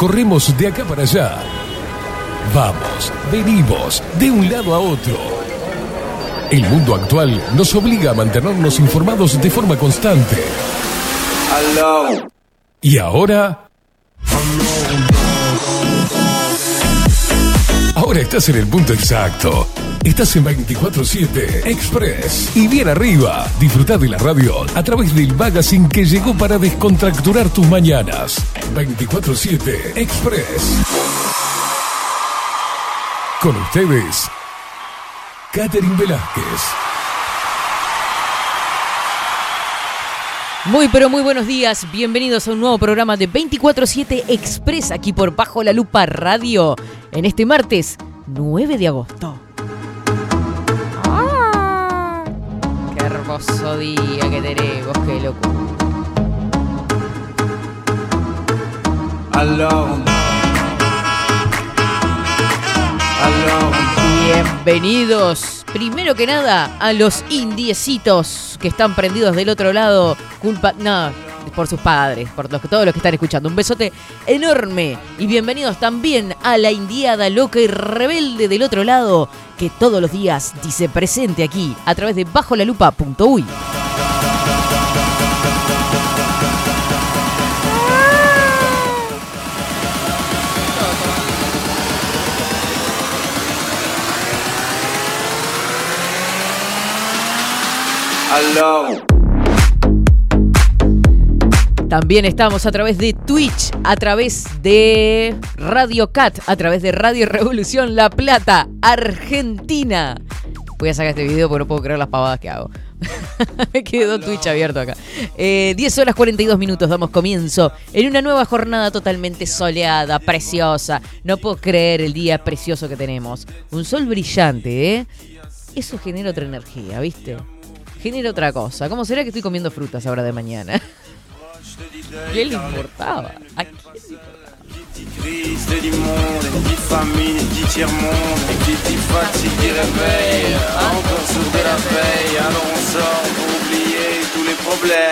corremos de acá para allá. Vamos, venimos, de un lado a otro. El mundo actual nos obliga a mantenernos informados de forma constante. Y ahora... Ahora estás en el punto exacto. Estás en 24-7 Express. Y bien arriba, disfruta de la radio a través del magazine que llegó para descontracturar tus mañanas. 24-7 Express. Con ustedes, Catherine Velázquez. Muy pero muy buenos días, bienvenidos a un nuevo programa de 24-7 Express aquí por Bajo la Lupa Radio en este martes 9 de agosto. ¡Ah! ¡Qué hermoso día que tenemos, qué loco! Bienvenidos, primero que nada, a los indiecitos que están prendidos del otro lado. Culpa, no, por sus padres, por todos los que están escuchando. Un besote enorme y bienvenidos también a la indiada loca y rebelde del otro lado, que todos los días dice presente aquí a través de bajolalupa.uy. También estamos a través de Twitch, a través de Radio Cat, a través de Radio Revolución La Plata, Argentina. Voy a sacar este video porque no puedo creer las pavadas que hago. Me quedó Twitch abierto acá. 10 eh, horas 42 minutos, damos comienzo en una nueva jornada totalmente soleada, preciosa. No puedo creer el día precioso que tenemos. Un sol brillante, ¿eh? Eso genera otra energía, ¿viste? Genera otra cosa. ¿Cómo será que estoy comiendo frutas ahora de mañana? ¿Qué le importaba? ¿A quién le importaba?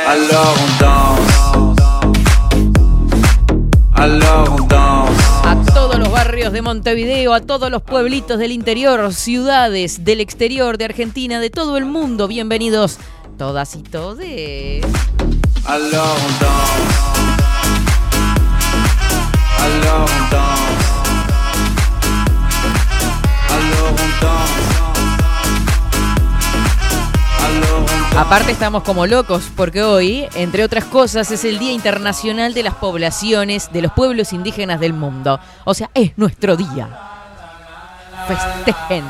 Alors on danse. Alors on danse. Todos los barrios de Montevideo, a todos los pueblitos del interior, ciudades del exterior de Argentina, de todo el mundo, bienvenidos todas y todes. Aparte estamos como locos porque hoy, entre otras cosas, es el Día Internacional de las Poblaciones de los Pueblos Indígenas del Mundo. O sea, es nuestro día. Festejen.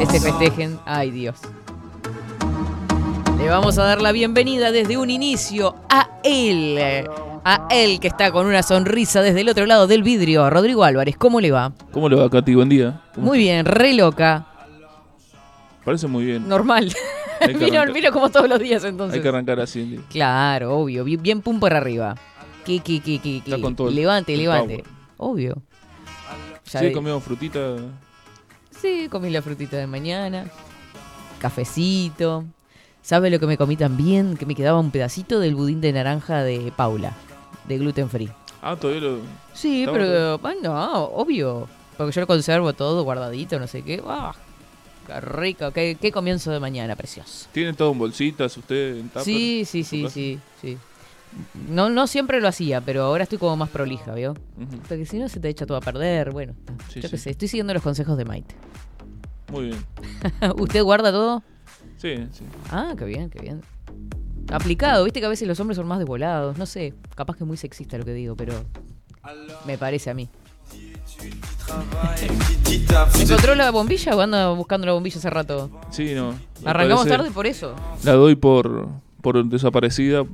Ese festejen. Ay Dios. Le vamos a dar la bienvenida desde un inicio a él. A él que está con una sonrisa desde el otro lado del vidrio. Rodrigo Álvarez, ¿cómo le va? ¿Cómo le va, Katy? Buen día. ¿Cómo Muy bien, re loca. Parece muy bien. Normal. Vino, vino como todos los días entonces. Hay que arrancar así. Claro, obvio. Bien, bien pum por arriba. Que, que, que, que. Está con todo el- Levante, el levante. power. Obvio. Ya Sí, de- comimos frutita. Sí, comí la frutita de mañana. Cafecito. ¿Sabe lo que me comí también? Que me quedaba un pedacito del budín de naranja de Paula. De gluten free. Ah, todavía lo. Sí, pero. ah, no, obvio. Porque yo lo conservo todo guardadito, no sé qué. ¡Ah! ¡Qué rico! ¿Qué, qué comienzo de mañana, precioso! ¿Tiene todo en bolsitas usted en tupper? Sí, sí, ¿Su sí, sí, sí. No, no siempre lo hacía, pero ahora estoy como más prolija, ¿vio? Porque si no se te echa todo a perder, bueno. Sí, yo qué sí. sé, estoy siguiendo los consejos de Maite. Muy bien. ¿Usted guarda todo? Sí, sí. Ah, qué bien, qué bien. Aplicado, viste que a veces los hombres son más desvolados. No sé, capaz que es muy sexista lo que digo, pero me parece a mí. ¿Encontró la bombilla o anda buscando la bombilla hace rato? Sí, no. Arrancamos parece- tarde por eso. La doy por, por desaparecida.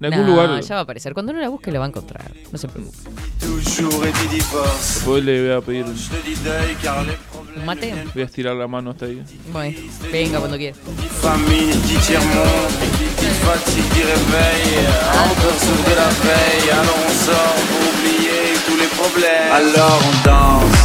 En algún Nah, lugar. ya va a aparecer. Cuando no la busque la va a encontrar. No se preocupe. Después le voy a pedir. ¿Un mate? Voy a estirar la mano hasta ahí. Bueno, venga cuando quiera. Fatigue Encore de la veille Alors on sort pour oublier tous les problèmes Alors on danse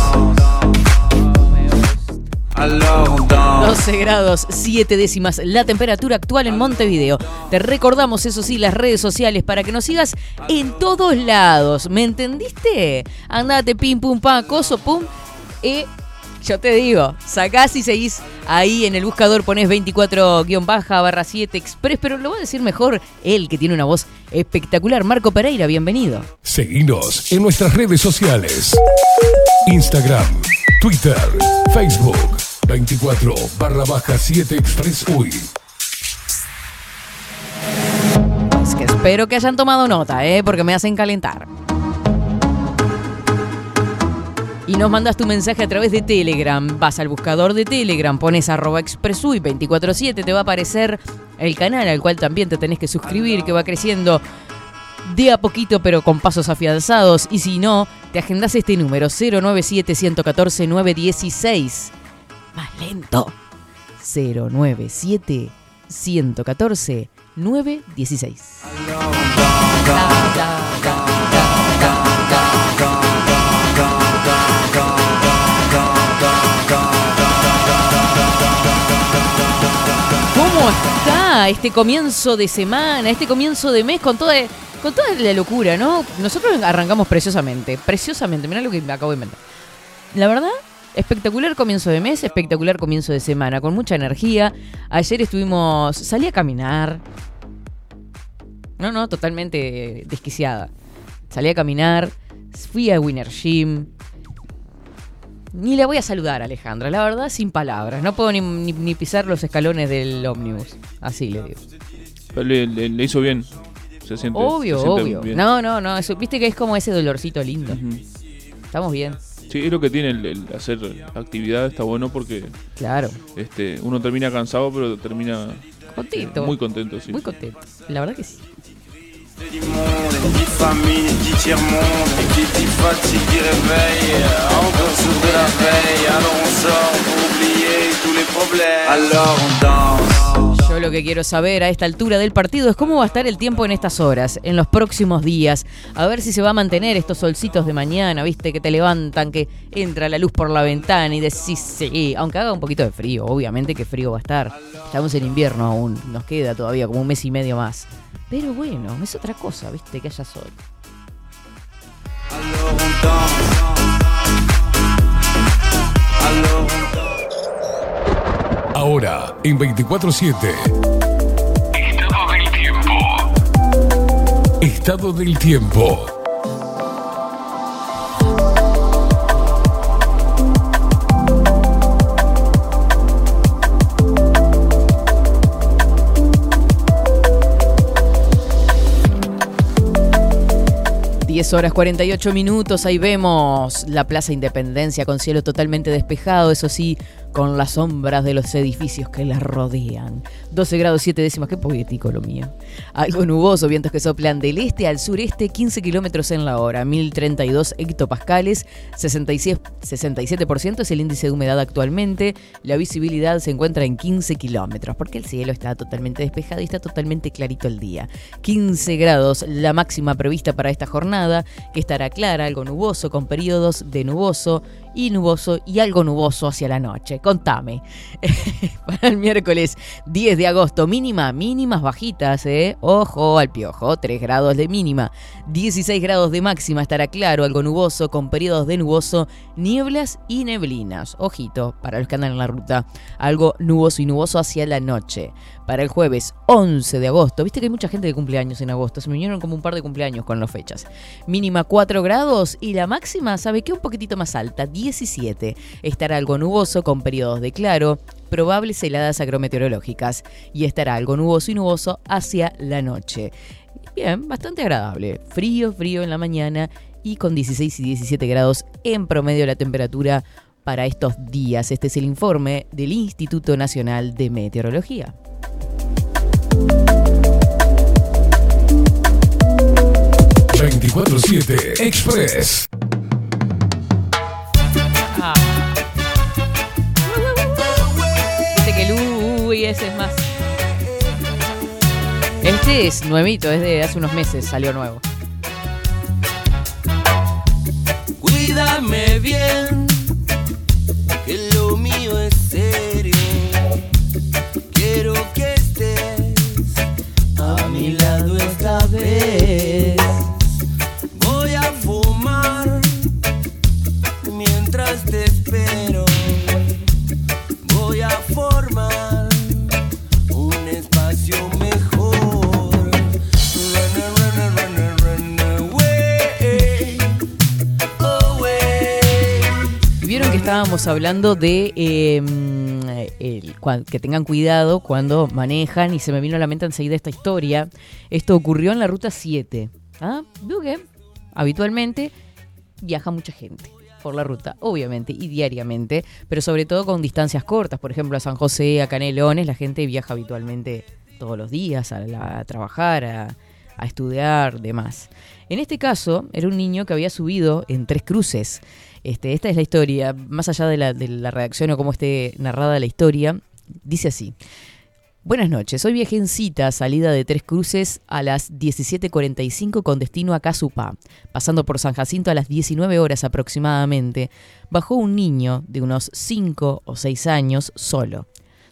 Alors on danse. 12 grados 7 décimas la temperatura actual en Montevideo. Te recordamos, eso sí, las redes sociales para que nos sigas en todos lados. ¿Me entendiste? Andate, pim, pum, pam, coso, pum. Y yo te digo, sacás y seguís ahí en el buscador, ponés 24-baja barra 7 express, pero lo va a decir mejor él que tiene una voz espectacular. Marco Pereira, bienvenido. Seguinos en nuestras redes sociales. Instagram, Twitter, Facebook. 24 barra baja 7 Express UI. Es que espero que hayan tomado nota, ¿eh? porque me hacen calentar. Y nos mandas tu mensaje a través de Telegram. Vas al buscador de Telegram, pones arroba expresui 247, te va a aparecer el canal al cual también te tenés que suscribir, que va creciendo de a poquito pero con pasos afianzados. Y si no, te agendas este número 097 114 916. Más lento. 097 114 916. Este comienzo de semana, este comienzo de mes con toda, con toda la locura, no? Nosotros arrancamos preciosamente, preciosamente, mirá lo que me acabo de inventar. La verdad, espectacular comienzo de mes, espectacular comienzo de semana, con mucha energía. Ayer estuvimos, salí a caminar. No, no, totalmente desquiciada. Salí a caminar, fui a Winner Gym. Ni le voy a saludar a Alejandra, la verdad, sin palabras. No puedo ni, ni- ni pisar los escalones del ómnibus. Así le digo. Pero Le, le- le hizo bien. Se siente, Obvio, se siente obvio. bien. No, no, no. Eso, Viste que es como ese dolorcito lindo. Estamos bien. Sí, es lo que tiene el, el hacer actividad, está bueno porque Claro. este uno termina cansado, pero termina Contento. muy contento. Sí. Muy contento. La verdad que sí. Du monde, et qui famine, tiers-monde, qui dit fatigue, qui réveille, encore sourd de la veille, alors on sort pour oublier tous les problèmes. Alors on danse. Lo que quiero saber a esta altura del partido es cómo va a estar el tiempo en estas horas, en los próximos días. A ver si se va a mantener estos solcitos de mañana, viste, que te levantan, que entra la luz por la ventana y decís sí. Aunque haga un poquito de frío, obviamente que frío va a estar. Estamos en invierno aún, nos queda todavía como un mes y medio más. Pero bueno, es otra cosa, viste, que haya sol. Ahora, en 24-7. Estado del tiempo. Estado del tiempo. Diez horas 48 minutos, ahí vemos la Plaza Independencia con cielo totalmente despejado, eso sí, con las sombras de los edificios que la rodean. 12 grados 7 décimas, qué poético lo mío. Algo nuboso, vientos que soplan del este al sureste, 15 kilómetros en la hora, 1032 hectopascales, 66 67% es el índice de humedad actualmente, la visibilidad se encuentra en 15 kilómetros, porque el cielo está totalmente despejado y está totalmente clarito el día. 15 grados, la máxima prevista para esta jornada, que estará clara, algo nuboso, con periodos de nuboso y nuboso y algo nuboso hacia la noche. Contame. Para el miércoles 10 de agosto, mínima, mínimas bajitas, ¿eh? Ojo al piojo, 3 grados de mínima, 16 grados de máxima, estará claro, algo nuboso, con periodos de nuboso, nieblas y neblinas. Ojito, para los que andan en la ruta, algo nuboso y nuboso hacia la noche. Para el jueves 11 de agosto, viste que hay mucha gente que cumple años en agosto, se me vinieron como un par de cumpleaños con las fechas. Mínima 4 grados y la máxima, ¿sabe qué? Un poquitito más alta, 17. Estará algo nuboso con periodos de claro, probables heladas agrometeorológicas y estará algo nuboso y nuboso hacia la noche. Bien, bastante agradable. Frío, frío en la mañana y con 16 y 17 grados en promedio la temperatura para estos días. Este es el informe del Instituto Nacional de Meteorología. ...24-7 Express. Uy ese es más. Este es nuevito, es de hace unos meses, salió nuevo. Cuídame bien, que lo mío es serio. Quiero que estés a mi lado esta vez. Voy a fumar mientras te espero. Voy a formar estábamos hablando de cua- que tengan cuidado cuando manejan y se me vino a la mente enseguida esta historia. Esto ocurrió en la ruta 7. ¿Ah? Habitualmente viaja mucha gente por la ruta, obviamente, y diariamente, pero sobre todo con distancias cortas. Por ejemplo, a San José, a Canelones, la gente viaja habitualmente todos los días a, trabajar, a estudiar, demás. En este caso, era un niño que había subido en tres cruces. Este, esta es la historia, más allá de la, de la redacción o cómo esté narrada la historia, dice así. Buenas noches, hoy viajé en cita, salida de Tres Cruces a las 17.45 con destino a Casupá. Pasando por San Jacinto a las 19 horas aproximadamente, bajó un niño de unos 5 o 6 años solo,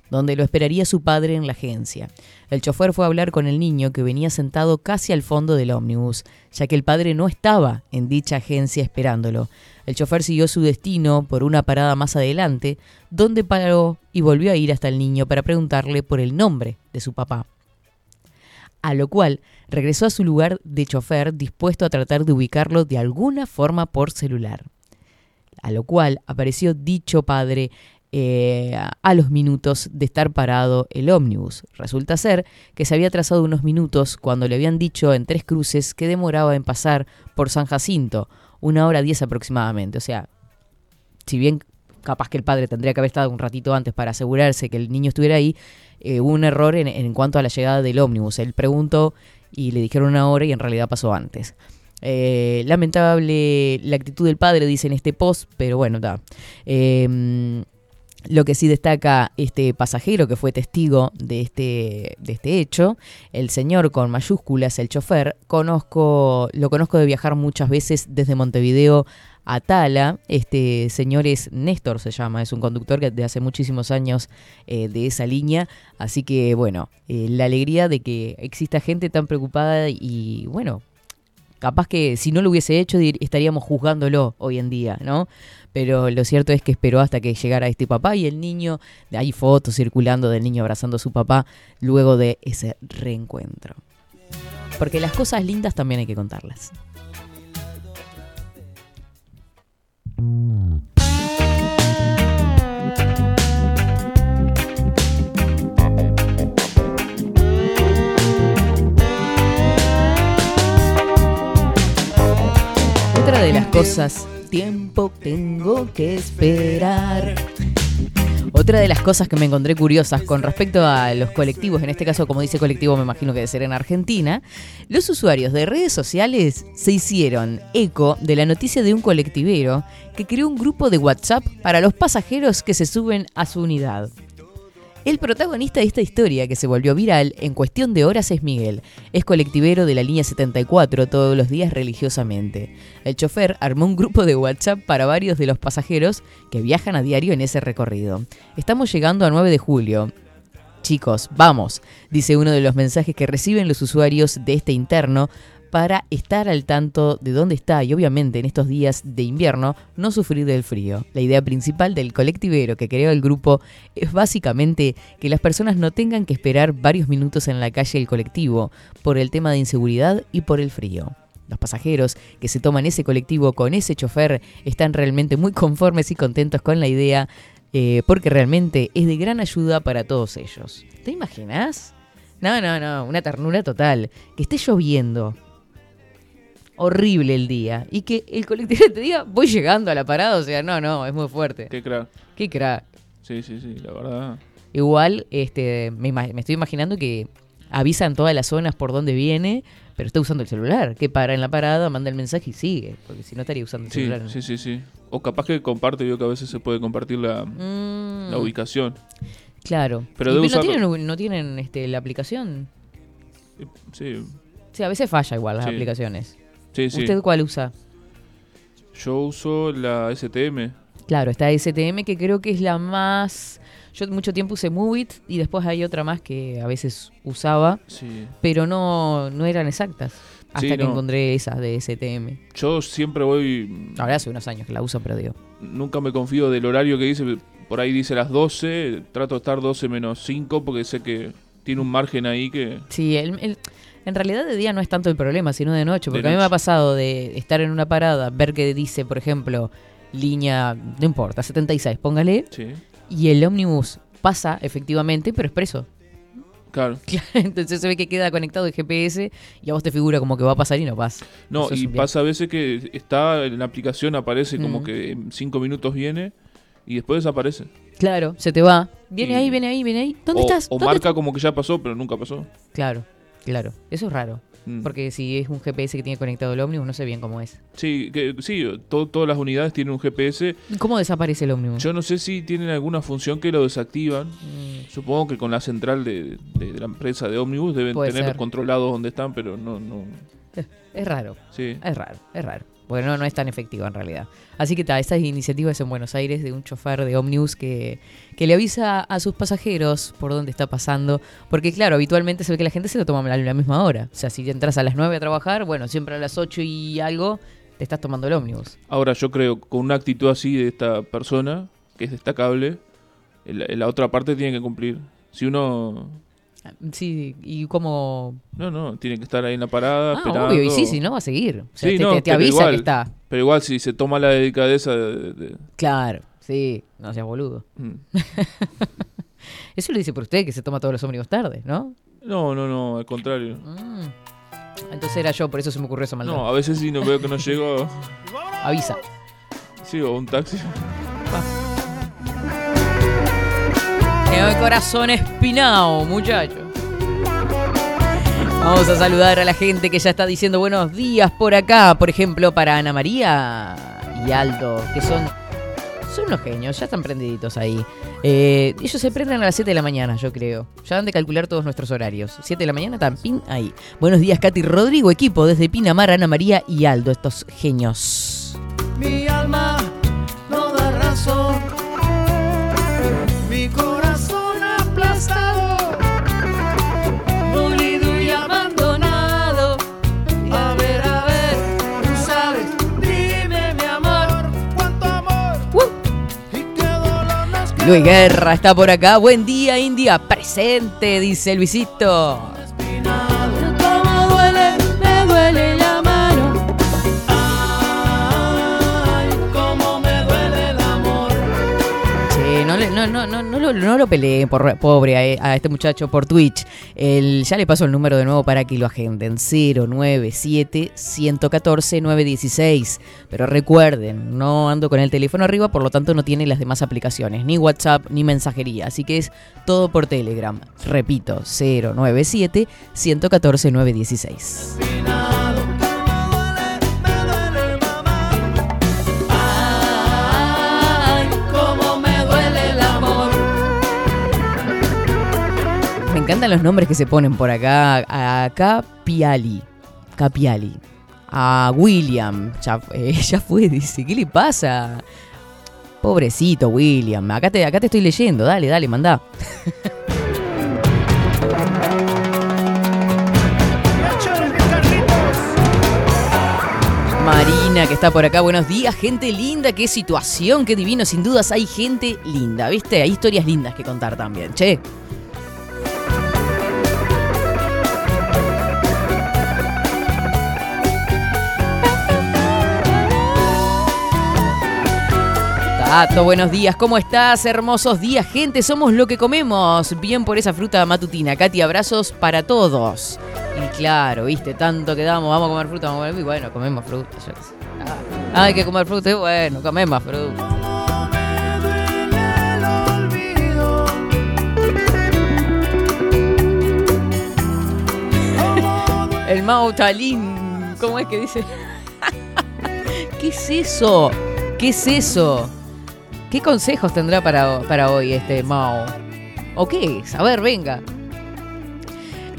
donde lo esperaría su padre en la agencia. El chofer fue a hablar con el niño que venía sentado casi al fondo del ómnibus, ya que el padre no estaba en dicha agencia esperándolo. El chofer siguió su destino por una parada más adelante, donde paró y volvió a ir hasta el niño para preguntarle por el nombre de su papá. A lo cual regresó a su lugar de chofer dispuesto a tratar de ubicarlo de alguna forma por celular. A lo cual apareció dicho padre eh, a los minutos de estar parado el ómnibus. Resulta ser que se había trazado unos minutos cuando le habían dicho en tres cruces que demoraba en pasar por San Jacinto, una hora diez aproximadamente. O sea, si bien capaz que el padre tendría que haber estado un ratito antes para asegurarse que el niño estuviera ahí, eh, hubo un error en, en cuanto a la llegada del ómnibus. Él preguntó y le dijeron una hora y en realidad pasó antes. Eh, lamentable la actitud del padre, dice en este post, pero bueno, está. Eh, lo que sí destaca este pasajero que fue testigo de este, de este hecho, el señor con mayúsculas, el chofer, conozco, lo conozco de viajar muchas veces desde Montevideo a Tala. Este señor es Néstor, se llama, es un conductor que de hace muchísimos años eh, de esa línea. Así que bueno, eh, la alegría de que exista gente tan preocupada y bueno, capaz que si no lo hubiese hecho estaríamos juzgándolo hoy en día, ¿no? Pero lo cierto es que esperó hasta que llegara este papá y el niño, hay fotos circulando del niño abrazando a su papá luego de ese reencuentro. Porque las cosas lindas también hay que contarlas. Otra de las cosas, tiempo tengo que esperar. Otra de las cosas que me encontré curiosas con respecto a los colectivos, en este caso como dice colectivo me imagino que debe ser en Argentina, los usuarios de redes sociales se hicieron eco de la noticia de un colectivero que creó un grupo de WhatsApp para los pasajeros que se suben a su unidad. El protagonista de esta historia, que se volvió viral en cuestión de horas, es Miguel. Es colectivero de la línea 74 todos los días religiosamente. El chofer armó un grupo de WhatsApp para varios de los pasajeros que viajan a diario en ese recorrido. Estamos llegando a 9 de julio. Chicos, vamos, dice uno de los mensajes que reciben los usuarios de este interno para estar al tanto de dónde está y obviamente en estos días de invierno no sufrir del frío. La idea principal del colectivero que creó el grupo es básicamente que las personas no tengan que esperar varios minutos en la calle del colectivo por el tema de inseguridad y por el frío. Los pasajeros que se toman ese colectivo con ese chofer están realmente muy conformes y contentos con la idea eh, porque realmente es de gran ayuda para todos ellos. ¿Te imaginas? No, no, no, una ternura total. Que esté lloviendo. Horrible el día. Y que el colectivo te diga, voy llegando a la parada. O sea, no, no, es muy fuerte. Qué crack. Qué crack. Sí, sí, sí, la verdad. Igual, este, me, me estoy imaginando que avisan todas las zonas por dónde viene, pero está usando el celular. Que para en la parada, manda el mensaje y sigue. Porque si no estaría usando el Sí, celular. sí, sí, sí. O capaz que comparte, yo que a veces se puede compartir la, Mm, la ubicación. Claro. Pero ¿Y debe no tienen, no tienen este, la aplicación? Sí, Sí, a veces falla igual las Sí. aplicaciones. Sí, sí. ¿Usted cuál usa? Yo uso la STM. Claro, está STM que creo que es la más... Yo mucho tiempo usé Movit y después hay otra más que a veces usaba, Sí. pero no, no eran exactas. Hasta Sí, que no. encontré esas de STM. Yo siempre voy. Ahora hace unos años que la uso, pero digo. Nunca me confío del horario que dice. Por ahí dice las 12. Trato de estar 12 menos 5 porque sé que tiene un margen ahí que. Sí, el- el- en realidad de día no es tanto el problema, sino de noche. De Porque a mí me ha pasado de estar en una parada, ver que dice, por ejemplo, línea, no importa, 76, póngale, Sí. y el ómnibus pasa efectivamente, pero expreso. Claro. Entonces se ve que queda conectado el GPS y a vos te figura como que va a pasar y no pasa. No, Eso y pasa a veces que está en la aplicación, aparece como Mm. que en 5 minutos viene y después desaparece. Claro, se te va. Viene Y- ahí, viene ahí, viene ahí. ¿Dónde o, estás? O ¿Dónde marca como que ya pasó, pero nunca pasó. Claro, claro. Eso es raro. Mm. Porque si es un GPS que tiene conectado el ómnibus, no sé bien cómo es. Sí, que, sí to- todas las unidades tienen un GPS. ¿Y ¿Cómo desaparece el ómnibus? Yo no sé si tienen alguna función que lo desactivan. Mm, Supongo que con la central de, de- de la empresa de Omnibus deben Puede tener ser. controlados dónde están, pero no, no. es raro. Sí. Es raro, es raro. Bueno, no, no es tan efectivo en realidad. Así que está, estas iniciativas en Buenos Aires de un chofer de ómnibus que, que le avisa a sus pasajeros por dónde está pasando. Porque claro, habitualmente se ve que la gente se lo toma a la, misma hora. O sea, si entras a las 9 a trabajar, bueno, siempre a las 8 y algo te estás tomando el ómnibus. Ahora yo creo con una actitud así de esta persona, que es destacable, el- la otra parte tiene que cumplir. Si uno... Sí, y como... No, no, tiene que estar ahí en la parada Ah, esperando. obvio, y sí, sí, no va a seguir. O sea, Sí, te, no, te- te pero avisa igual. que está. Pero igual si se toma la delicadeza de... de- Claro, sí, no seas boludo. Mm. Eso lo dice por usted, que se toma todos los ómnibus tarde, ¿no? No, no, no, al contrario. Mm. Entonces era yo, por eso se me ocurrió esa maldad. No, a veces si no veo que no llego, Avisa. sí, o un taxi. El corazón espinado, muchacho. Vamos a saludar a la gente que ya está diciendo buenos días por acá. Por ejemplo, para Ana María y Aldo, que son, son unos genios, ya están prendiditos ahí. Eh, ellos se prenden a las 7 de la mañana, yo creo. Ya han de calcular todos nuestros horarios. 7 de la mañana, tan pin ahí. Buenos días, Katy Rodrigo, equipo desde Pinamar, Ana María y Aldo, estos genios. Mi alma Luis Guerra está por acá. Buen día, India. Presente, dice Luisito. No lo peleen, por, pobre, a, a este muchacho por Twitch. El, ya le paso el número de nuevo para que lo agenden. 097-114-916. Pero recuerden, no ando con el teléfono arriba, por lo tanto no tiene las demás aplicaciones, ni WhatsApp ni mensajería. Así que es todo por Telegram. Repito, 097-114-916. Encantan los nombres que se ponen por acá. A Capiali. Capiali. A William. Ya, eh, ya fue, dice. ¿Qué le pasa? Pobrecito William. Acá te, acá te estoy leyendo. Dale, dale, mandá. Marina, que está por acá. Buenos días, gente linda. Qué situación, qué divino. Sin dudas hay gente linda, ¿viste? Hay historias lindas que contar también, che. Tato, buenos días, ¿cómo estás? Hermosos días, gente, somos lo que comemos. Bien por esa fruta matutina. Katy, abrazos para todos. Y claro, viste, tanto que damos, vamos a comer fruta, bueno, comemos fruta. yo. Ah, hay que comer fruta, y bueno, comemos fruta. El Mao Talín, ¿cómo es que dice? ¿Qué es eso? ¿Qué es eso? ¿Qué consejos tendrá para, para hoy este Mao? ¿O qué? A ver, venga.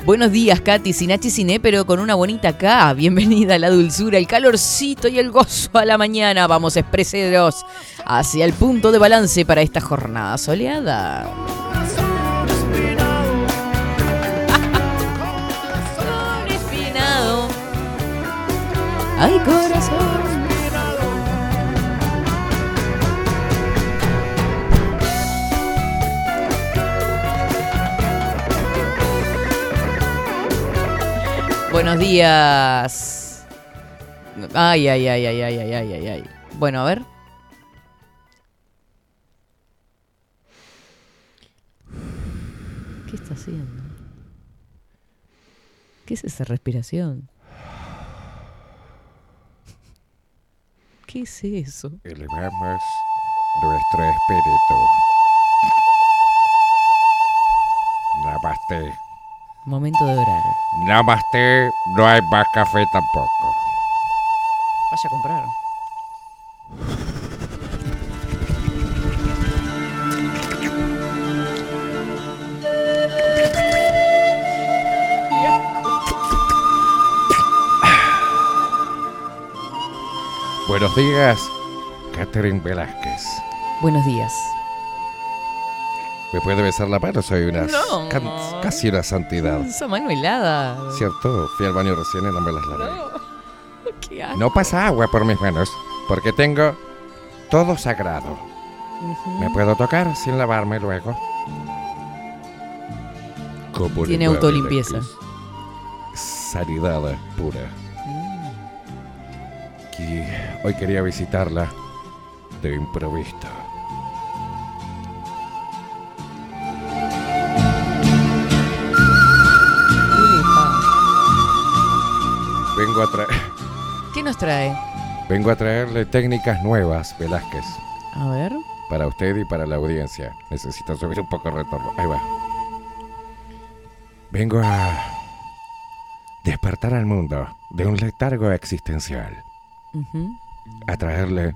Buenos días, Katy, sin H sin E, pero con una bonita K. Bienvenida a la dulzura, el calorcito y el gozo a la mañana. Vamos, expreseros, hacia el punto de balance para esta jornada soleada. Ay, corazón. Buenos días. Ay, ay, ay, ay, ay, ay, ay, ay, ay. Bueno, a ver. ¿Qué está haciendo? ¿Qué es esa respiración? ¿Qué es eso? Elevamos nuestro espíritu. Namaste. Momento de orar. Namaste, no hay más café tampoco. Vaya a comprar. Buenos días, Catherine Velázquez. Buenos días. ¿Me puede besar la mano? Soy una... No. can- casi una santidad. Esa mano helada. ¿Cierto? Fui al baño recién y no me las lavé. No. Qué asco. No pasa agua por mis manos, porque tengo todo sagrado. ¿Me puedo tocar sin lavarme luego? ¿Cómo le Tiene autolimpieza. Sanidad pura. Mm. Y hoy quería visitarla de improviso. Trae? vengo a traerle técnicas nuevas, Velázquez, A ver. para usted y para la audiencia. Necesito subir un poco el retorno. Ahí va. Vengo a despertar al mundo de un letargo existencial. A traerle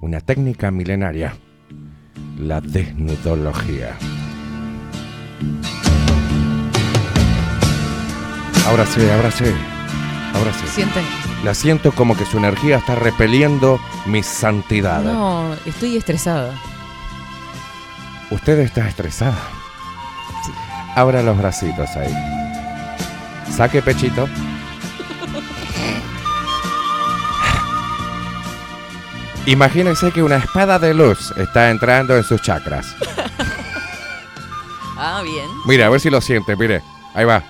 una técnica milenaria, la desnudología. Ahora sí, ahora sí, ahora sí. Sienten. La siento como que su energía está repeliendo mi santidad. No, estoy estresada. Usted está estresada. Abra los bracitos ahí. Saque pechito. Imagínese que una espada de luz está entrando en sus chakras. Ah, bien. Mire, a ver si lo siente, mire. Ahí va.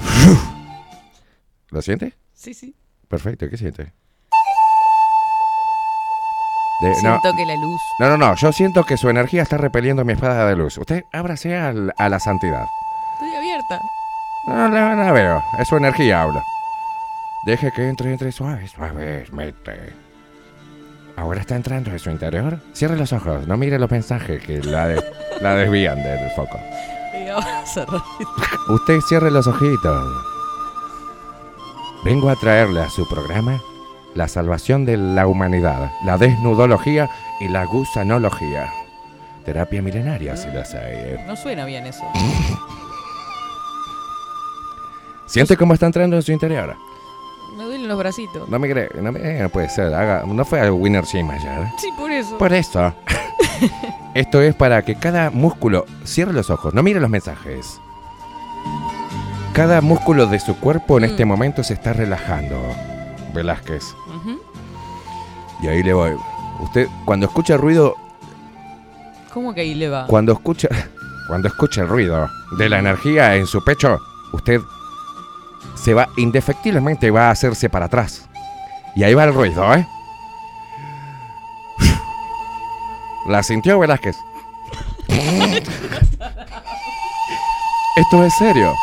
¿Lo siente? Sí, sí. Perfecto, ¿qué siente? De- no, Siento que la luz. no, no, no, yo siento que su energía está repeliendo mi espada de luz. Usted ábrase al- a la santidad. Estoy abierta. No, no, no veo. Es su energía, habla. Deje que entre, entre suave, suavemente. Ahora está entrando en su interior. Cierre los ojos, no mire los mensajes que la, de- la desvían del foco. Usted cierre los ojitos. Vengo a traerle a su programa la salvación de la humanidad, la desnudología y la gusanología. Terapia milenaria, si las hay. ¿eh? No suena bien eso. ¿Siente cómo está entrando en su interior? Me duelen los bracitos. No me cree, no, me, eh, no puede ser. haga- no fue al Winner Gym ayer. Sí, por eso. Por eso. Esto es para que cada músculo cierre los ojos, no mire los mensajes. Cada músculo de su cuerpo en este Mm. momento se está relajando. Velázquez. Y ahí le voy. Usted, cuando escucha el ruido, ¿Cómo que ahí le va? cuando escucha, cuando escucha el ruido de la energía en su pecho, usted se va, indefectiblemente va a hacerse para atrás. Y ahí va el ruido, ¿eh? ¿La sintió Velázquez? Esto es serio.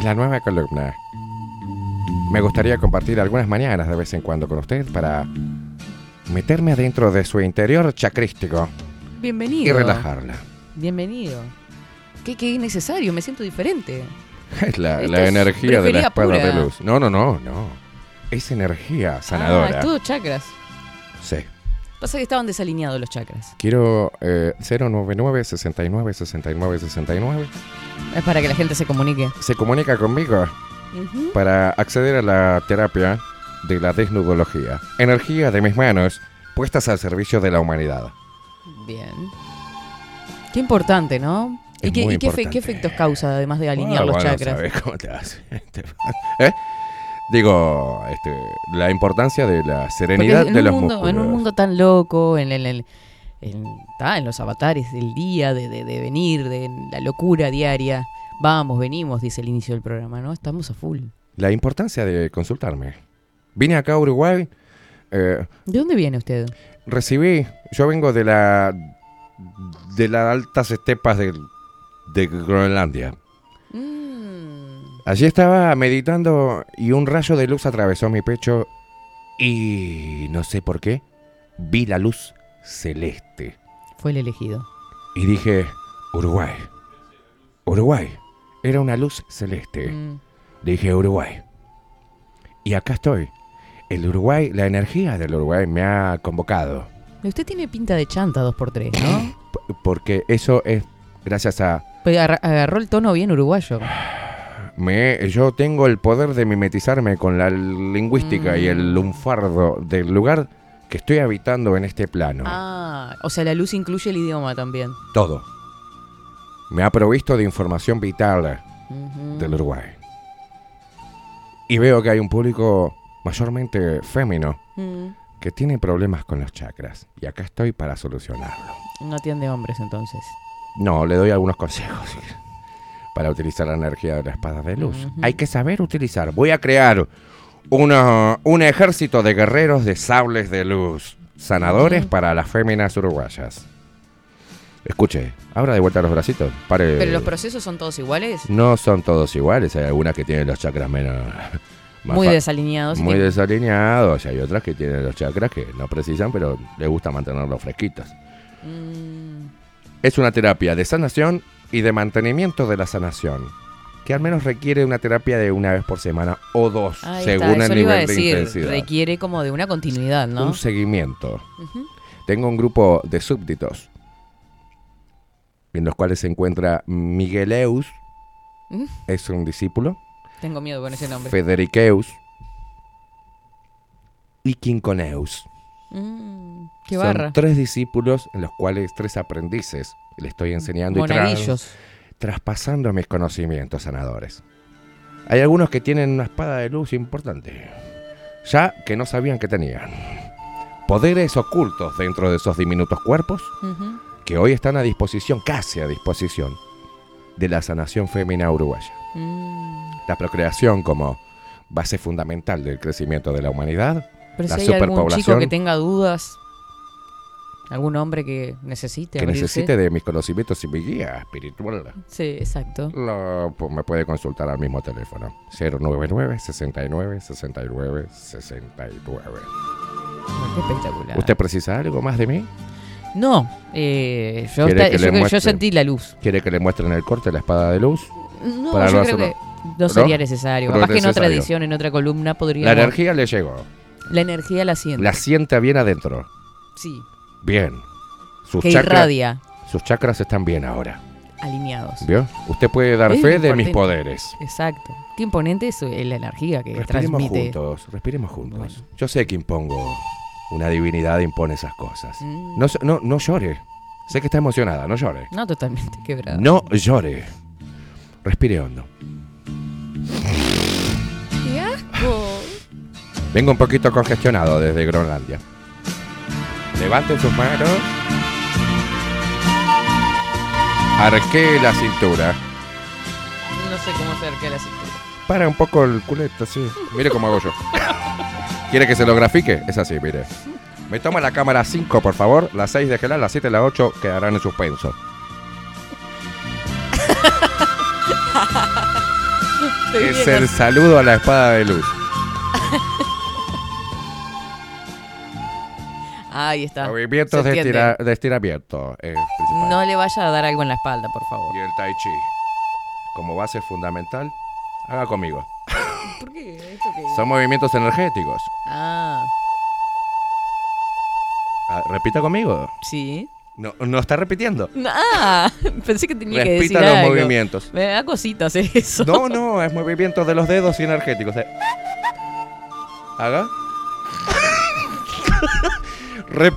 Es la nueva columna. Me gustaría compartir algunas mañanas de vez en cuando con usted para meterme adentro de su interior chacrístico Bienvenido. y relajarla. Bienvenido. ¿Qué, qué necesario? Me siento diferente. Es la, es energía de la espada pura. de luz. No, no, no, no. Es energía Ah, sanadora. es todo chakras. Sí. Pasa que estaban desalineados los chakras. Quiero eh, 099 69 69 69. Es para que la gente se comunique. Se comunica conmigo para acceder a la terapia de la desnudología. Energía de mis manos puestas al servicio de la humanidad. Bien. Qué importante, ¿no? ¿Y, Es qué, muy y qué efe- importante. qué efectos causa además de alinear Ah, los bueno, chakras? ¿sabes cómo te hace? ¿Eh? Digo, este, la importancia de la serenidad en de los mundo, músculos. en un mundo tan loco, en, el- en, en- ta, en los avatares del día, de, de- de venir, de la locura diaria. Vamos, venimos, dice el inicio del programa, ¿no? Estamos a full. La importancia de consultarme. Vine acá a Uruguay, eh, ¿De dónde viene usted? recibí, yo vengo de la de las altas estepas de, de Groenlandia. Allí estaba meditando y un rayo de luz atravesó mi pecho y no sé por qué vi la luz celeste fue el elegido. y dije Uruguay, Uruguay, era una luz celeste. Mm, Dije Uruguay. Y acá estoy. El Uruguay, la energía del Uruguay me ha convocado. Usted tiene pinta de chanta 2x3, ¿no? Porque eso es gracias a... Agarró el tono bien uruguayo. Me, yo tengo el poder de mimetizarme con la lingüística y el Mm. lunfardo del lugar que estoy habitando en este plano. Ah, o sea, la luz incluye el idioma también. Todo. Me ha provisto de información vital Ujú. del Uruguay. Y veo que hay un público mayormente fémino Mm, que tiene problemas con los chakras. Y acá estoy para solucionarlo. No atiende hombres entonces. No, le doy algunos consejos para utilizar la energía de la espada de luz. Hay que saber utilizar. Voy a crear una- un ejército de guerreros de sables de luz, sanadores para las féminas uruguayas. Escuche, abra de vuelta los bracitos. Pare. ¿Pero los procesos son todos iguales? No son todos iguales. Hay algunas que tienen los chakras menos. Muy desalineados. muy desalineados. Y hay otras que tienen los chakras que no precisan, pero les gusta mantenerlos fresquitos. Mm, Es una terapia de sanación y de mantenimiento de la sanación, que al menos requiere una terapia de una vez por semana o dos, ahí según está, el le iba a nivel de intensidad. Requiere como de una continuidad, ¿no? Un seguimiento. Tengo un grupo de súbditos, en los cuales se encuentra Migueleus, Mm. es un discípulo, Tengo miedo con ese nombre. Federiqueus y Quinconeus. Mm, qué Son barra. tres discípulos en los cuales tres aprendices le estoy enseñando y tra- Monaguillos. traspasando mis conocimientos sanadores. Hay algunos que tienen una espada de luz importante, ya que no sabían que tenían. Poderes ocultos dentro de esos diminutos cuerpos que hoy están a disposición, casi a disposición, de la sanación femenina uruguaya. Mm. La procreación como base fundamental del crecimiento de la humanidad. Pero La si hay algún chico que tenga dudas, algún hombre que necesite Que abrirse. necesite de mis conocimientos y mi guía espiritual. Sí, exacto. Lo, pues, me puede consultar al mismo teléfono. 099 69 69 69. Qué espectacular. ¿Usted precisa algo más de mí? No, eh, yo, ¿Quiere esta- que le yo- yo sentí la luz. ¿Quiere que le muestren el corte la espada de luz? No, Para yo no creo que no sería necesario. No es Capaz que en otra edición, en otra columna, La podríamos... energía le llegó. La energía la siente. La siente bien adentro. Sí, Bien. Sus, que chakras, irradia, sus chakras están bien ahora. alineados. ¿Vio? Usted puede dar Es fe de mis poderes. Exacto. Qué imponente es la energía que Respiremos transmite. juntos, respiremos juntos. Bueno. Yo sé que impongo. Una divinidad impone esas cosas. Mm. No, no, no llore. Sé que está emocionada, no llore. No, totalmente quebrado. No llore. Respire hondo. ¡Qué asco! Vengo un poquito congestionado desde Groenlandia. Levanten sus manos. Arquee la cintura. No sé cómo acerca la cintura. Para un poco el culete, sí. Mire cómo hago yo. ¿Quiere que se lo grafique? Es así, mire. Me toma la cámara 5, por favor. La 6 de gelar, la 7 y la 8 quedarán en suspenso. Es el saludo a la espada de luz. Ahí está. Movimientos de, estira- de estiramiento. es principal. No le vaya a dar algo en la espalda, por favor. Y el tai chi. Como base fundamental, haga conmigo. ¿Por qué? ¿Esto qué? Son movimientos energéticos. Ah, Ah, repita conmigo. Sí. No, no está repitiendo. Ah, pensé que tenía que decir Repita los algo. movimientos. Me da cositas eso. No, no, es movimiento de los dedos y energéticos. eh. Haga. Rep-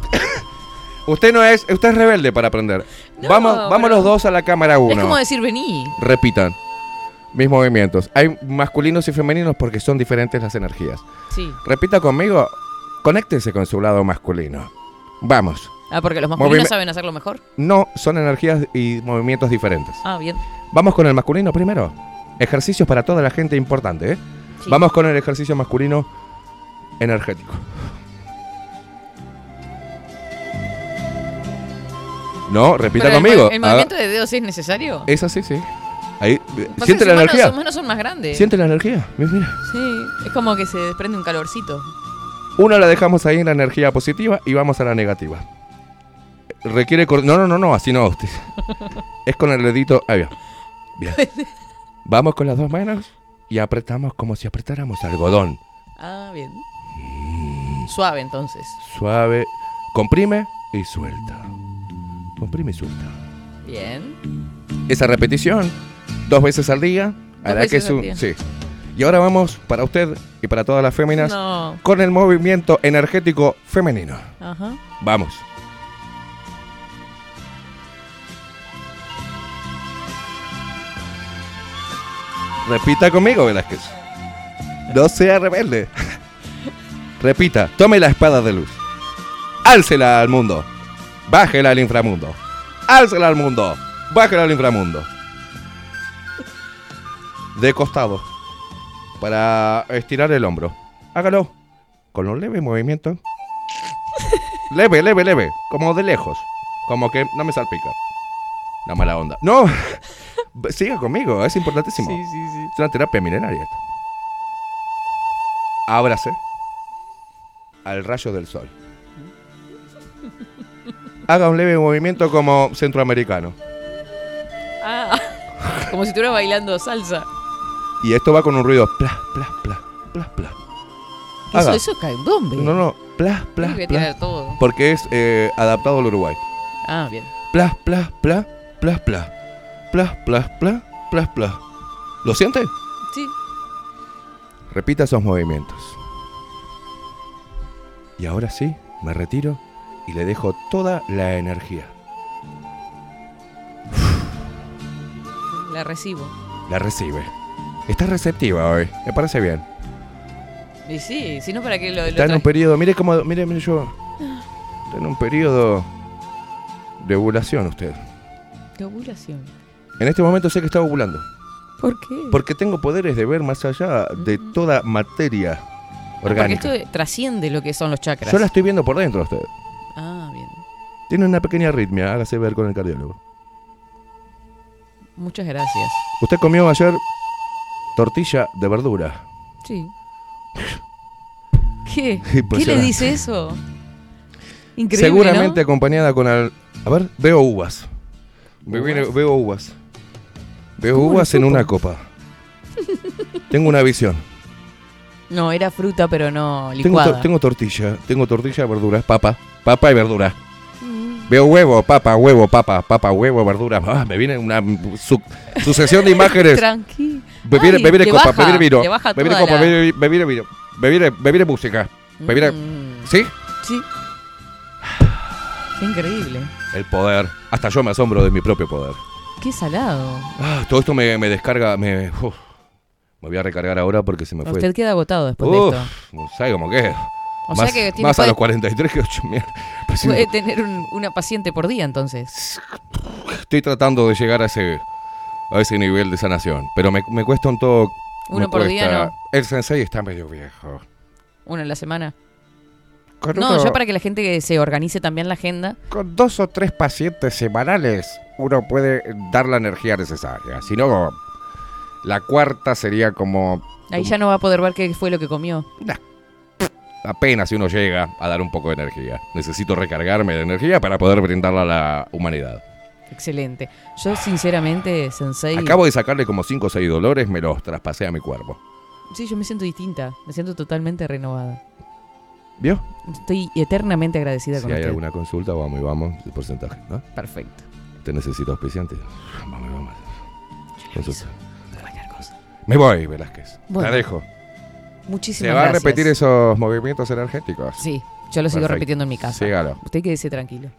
usted no es, usted es rebelde para aprender. No, vamos, vamos los dos a la cámara Es uno. como decir vení. Repitan mis movimientos. Hay masculinos y femeninos porque son diferentes las energías. Sí. Repita conmigo. Conéctese con su lado masculino. Vamos. Ah, porque los masculinos Movime- saben hacerlo mejor. No son energías y movimientos diferentes. Ah, bien. Vamos con el masculino primero. Ejercicios para toda la gente importante, ¿eh? Sí. Vamos con el ejercicio masculino energético. No, repita Pero el conmigo. ¿El, Haga- movimiento de dedos es necesario? Es así, sí. Ahí. ¿Siente la manos- energía? Sus manos son más grandes. ¿Siente la energía? Mira, mira. Sí, es como que se desprende un calorcito. Una la dejamos ahí en la energía positiva y vamos a la negativa. Requiere... No, no, no, no, así no. usted. Es con el dedito... Ahí va. Bien. Vamos con las dos manos y apretamos como si apretáramos algodón. Ah, bien. Mm. Suave entonces. Suave. Comprime y suelta. Comprime y suelta. Bien. Esa repetición, dos veces al día, hará que su. Sí. Y ahora vamos para usted y para todas las féminas No. con el movimiento energético femenino. Ajá. Vamos. Repita conmigo, Velázquez. No sea rebelde. Repita, tome la espada de luz. Álcela al mundo. Bájela al inframundo. Álcela al mundo. Bájela al inframundo. De costado. Para estirar el hombro. Hágalo. Con un leve movimiento. Leve, leve, leve. Como de lejos. Como que no me salpica. La mala onda. No. Siga conmigo. Es importantísimo. Sí, sí, sí. Es una terapia milenaria esta. Ábrase al rayo del sol. Haga un leve movimiento como centroamericano. Ah, como si estuviera bailando salsa. Y esto va con un ruido plas, plas, plas, plas, plas. Eso, Haga. eso es candombe. No, no, plas, plas, plas. tirar todo. Porque es eh, adaptado al Uruguay. Ah, bien. Plas, plas, plas, plas, plas. Plas, plas, plas, plas, plas. ¿Lo siente? Sí. Repita esos movimientos. Y ahora sí, me retiro y le dejo toda la energía. La recibo. La recibe. Está receptiva hoy, me parece bien. Y sí, si no, ¿para qué lo, lo Está en un periodo, mire cómo, mire, mire yo. Está en un periodo de ovulación usted. De ovulación. En este momento sé que está ovulando. ¿Por qué? Porque tengo poderes de ver más allá de toda materia Ah, Porque orgánica. esto trasciende lo que son los chakras. Yo la estoy viendo por dentro a usted. Tiene una pequeña arritmia, hágase ver con el cardiólogo. Muchas gracias. Usted comió ayer tortilla de verdura. Sí. ¿Qué? ¿Qué le dice eso? Increíble, Seguramente ¿no? acompañada con al... A ver, veo uvas. Veo uvas. Veo ¿Cómo lo uvas en una copa. Tengo una visión. No, era fruta, pero no Tengo, licuada. tor- tengo tortilla, tengo tortilla, verduras, papa, papa y verdura. Veo huevo, papa, huevo, papa, papa, huevo, verdura. Ah, me viene una su- sucesión de imágenes. Tranqui. Bebir, Ay, bebir le copa, baja, bebir vino. Bebir toda copa, bebir vino. Bebir, bebir música. Mm, ¿Sí? Sí. Qué increíble. El poder. Hasta yo me asombro de mi propio poder. Qué salado. Ah, todo esto me, me descarga, me... uf. me voy a recargar ahora porque se me fue. Usted queda agotado después de esto. no sé cómo que. O más sea que tiene, más a los 43 que 8 mierda. Pues sí, puede tener un- una paciente por día entonces. Estoy tratando de llegar a ese a ese nivel de sanación, pero me, me cuesta un todo. Uno por día, ¿no? El sensei está medio viejo. Una en la semana. Con, No, uno- ya para que la gente se organice también la agenda. con dos o tres pacientes semanales uno puede dar la energía necesaria. Si no, la cuarta sería como Ahí ya no va a poder ver qué fue lo que comió. Apenas si uno llega a dar un poco de energía. Necesito recargarme de energía para poder brindarla a la humanidad. Excelente. Yo sinceramente, Sensei... Acabo de sacarle como 5 o 6 dolores, me los traspasé a mi cuerpo. Sí, yo me siento distinta. Me siento totalmente renovada. ¿Vio? Estoy eternamente agradecida Si con hay usted. alguna consulta, vamos y vamos, el porcentaje, ¿no? Perfecto. ¿Te necesito auspiciante? Vamos y vamos. Consulta. Cualquier cosa. Me voy, Velázquez. Bueno. La dejo. Muchísimas ¿Se va gracias. a repetir esos movimientos energéticos? Sí, yo lo sigo repitiendo en mi casa. Sígalo, Usted quédese tranquilo.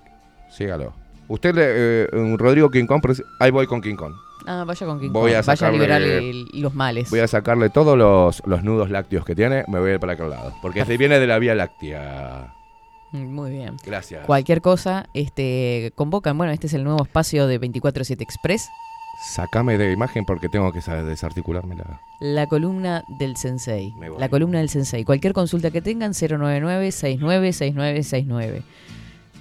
sígalo. Usted, le- eh, un Rodrigo King Kong, ahí voy con King Kong. Ah, vaya con King Voy Kong. a Vaya a sacarle- liberarle el- los males. Voy a sacarle todos los, los nudos lácteos que tiene, me voy a ir para aquel lado. Porque este viene de la Vía Láctea. Mm, Muy bien. Gracias. Cualquier cosa, este, convocan. Bueno, este es el nuevo espacio de 24-7 Express. Sácame de imagen porque tengo que sa- desarticularme la... La columna del Sensei. La columna del Sensei. Cualquier consulta que tengan, 099-696969.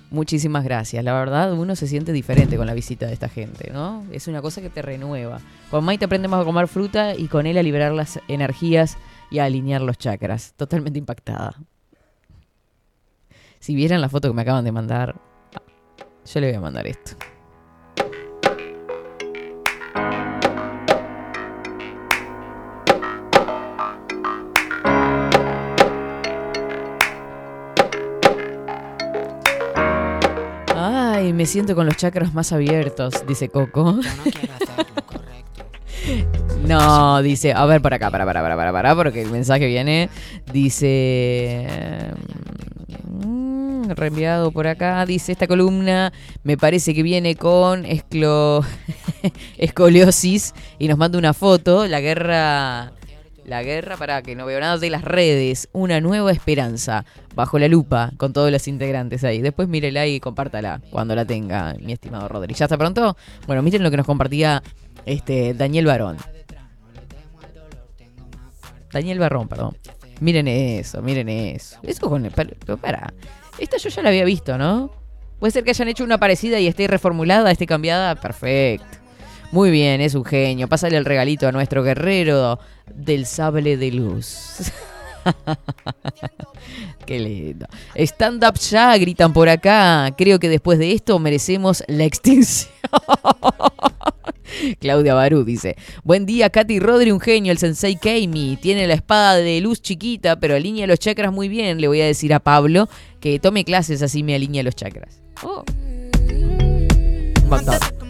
Muchísimas gracias. La verdad, uno se siente diferente con la visita de esta gente, ¿no? Es una cosa que te renueva. Con Maite aprendemos a comer fruta y con él a liberar las energías y a alinear los chakras. Totalmente impactada. Si vieran la foto que me acaban de mandar, yo le voy a mandar esto. Me siento con los chakras más abiertos, dice Coco. No, dice, a ver, por acá, para, para, para, para, para, porque el mensaje viene, dice, mm, reenviado por acá, dice, esta columna me parece que viene con esclo- escoliosis y nos manda una foto, la guerra, la guerra, para que no veo nada de las redes, una nueva esperanza, bajo la lupa, con todos los integrantes ahí. Después mírela y compártala cuando la tenga, mi estimado Rodri. ¿Ya está pronto? Bueno, miren lo que nos compartía este Daniel Barón. Daniel Barrón, perdón. Miren eso, miren eso. Eso con el para. Esta yo ya la había visto, ¿no? Puede ser que hayan hecho una parecida y esté reformulada, esté cambiada. Perfecto. Muy bien, es un genio. Pásale el regalito a nuestro guerrero del sable de luz. Qué lindo. Stand up ya, gritan por acá. Creo que después de esto merecemos la extinción. Claudia Barú dice: Buen día, Katy Rodri, un genio. El sensei Keimi tiene la espada de luz chiquita, pero alinea los chakras muy bien. Le voy a decir a Pablo que tome clases, así me alinea los chakras. Oh. Un.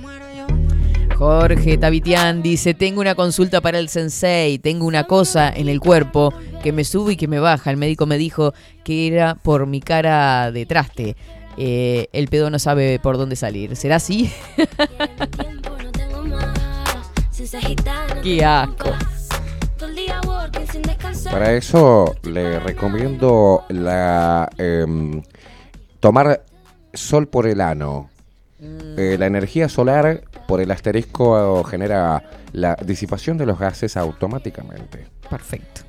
Jorge Tavitian dice, tengo una consulta para el sensei, tengo una cosa en el cuerpo que me sube y que me baja. El médico me dijo que era por mi cara de traste. Eh, el pedo no sabe por dónde salir. ¿Será así? Qué asco. Para eso le recomiendo la em, tomar sol por el ano. Eh, la energía solar por el asterisco genera la disipación de los gases automáticamente. Perfecto.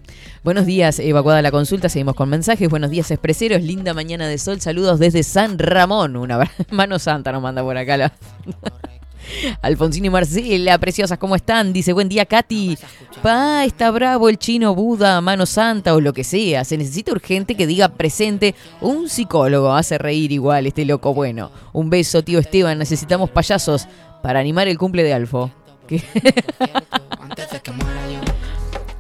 Buenos días, evacuada la consulta, seguimos con mensajes. Buenos días, expreseros. Linda mañana de sol. Saludos desde San Ramón. Una mano santa nos manda por acá la. Alfonsino y Marcela, preciosas, ¿cómo están? Dice, buen día, Katy. Pa, está bravo el chino Buda, mano santa o lo que sea. Se necesita urgente que diga presente un psicólogo. Hace reír igual este loco bueno. Un beso, tío Esteban. Necesitamos payasos para animar el cumple de Alfo. ¿Qué?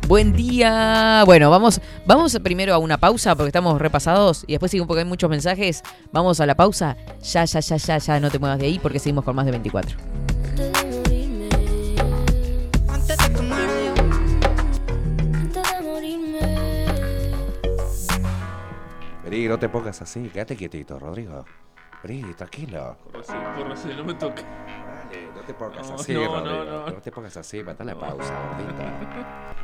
Buen día. Bueno, vamos, vamos primero a una pausa porque estamos repasados y después sigue porque hay muchos mensajes. Vamos a la pausa. Ya, ya, ya, ya, ya, no te muevas de ahí porque seguimos con más de 24. Vení, no te pongas así, quédate quietito, Rodrigo. Vení, tranquilo. Corre, corre, no me toque. Dale, no te pongas No, así, no, Rodrigo. no, No, no. te pongas así, mata la pausa, gordito.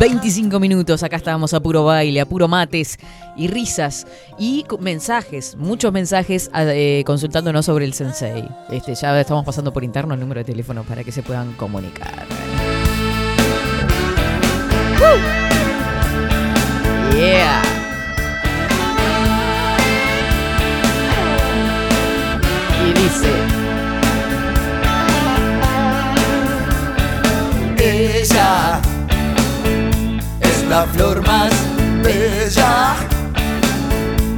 25 minutos, acá estábamos a puro baile, a puro mates y risas y mensajes, muchos mensajes eh, consultándonos sobre el sensei. Este, ya estamos pasando por interno el número de teléfono para que se puedan comunicar. ¡Woo! Yeah. La flor más bella,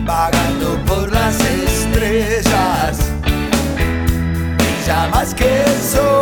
vagando por las estrellas, brilla más que el sol.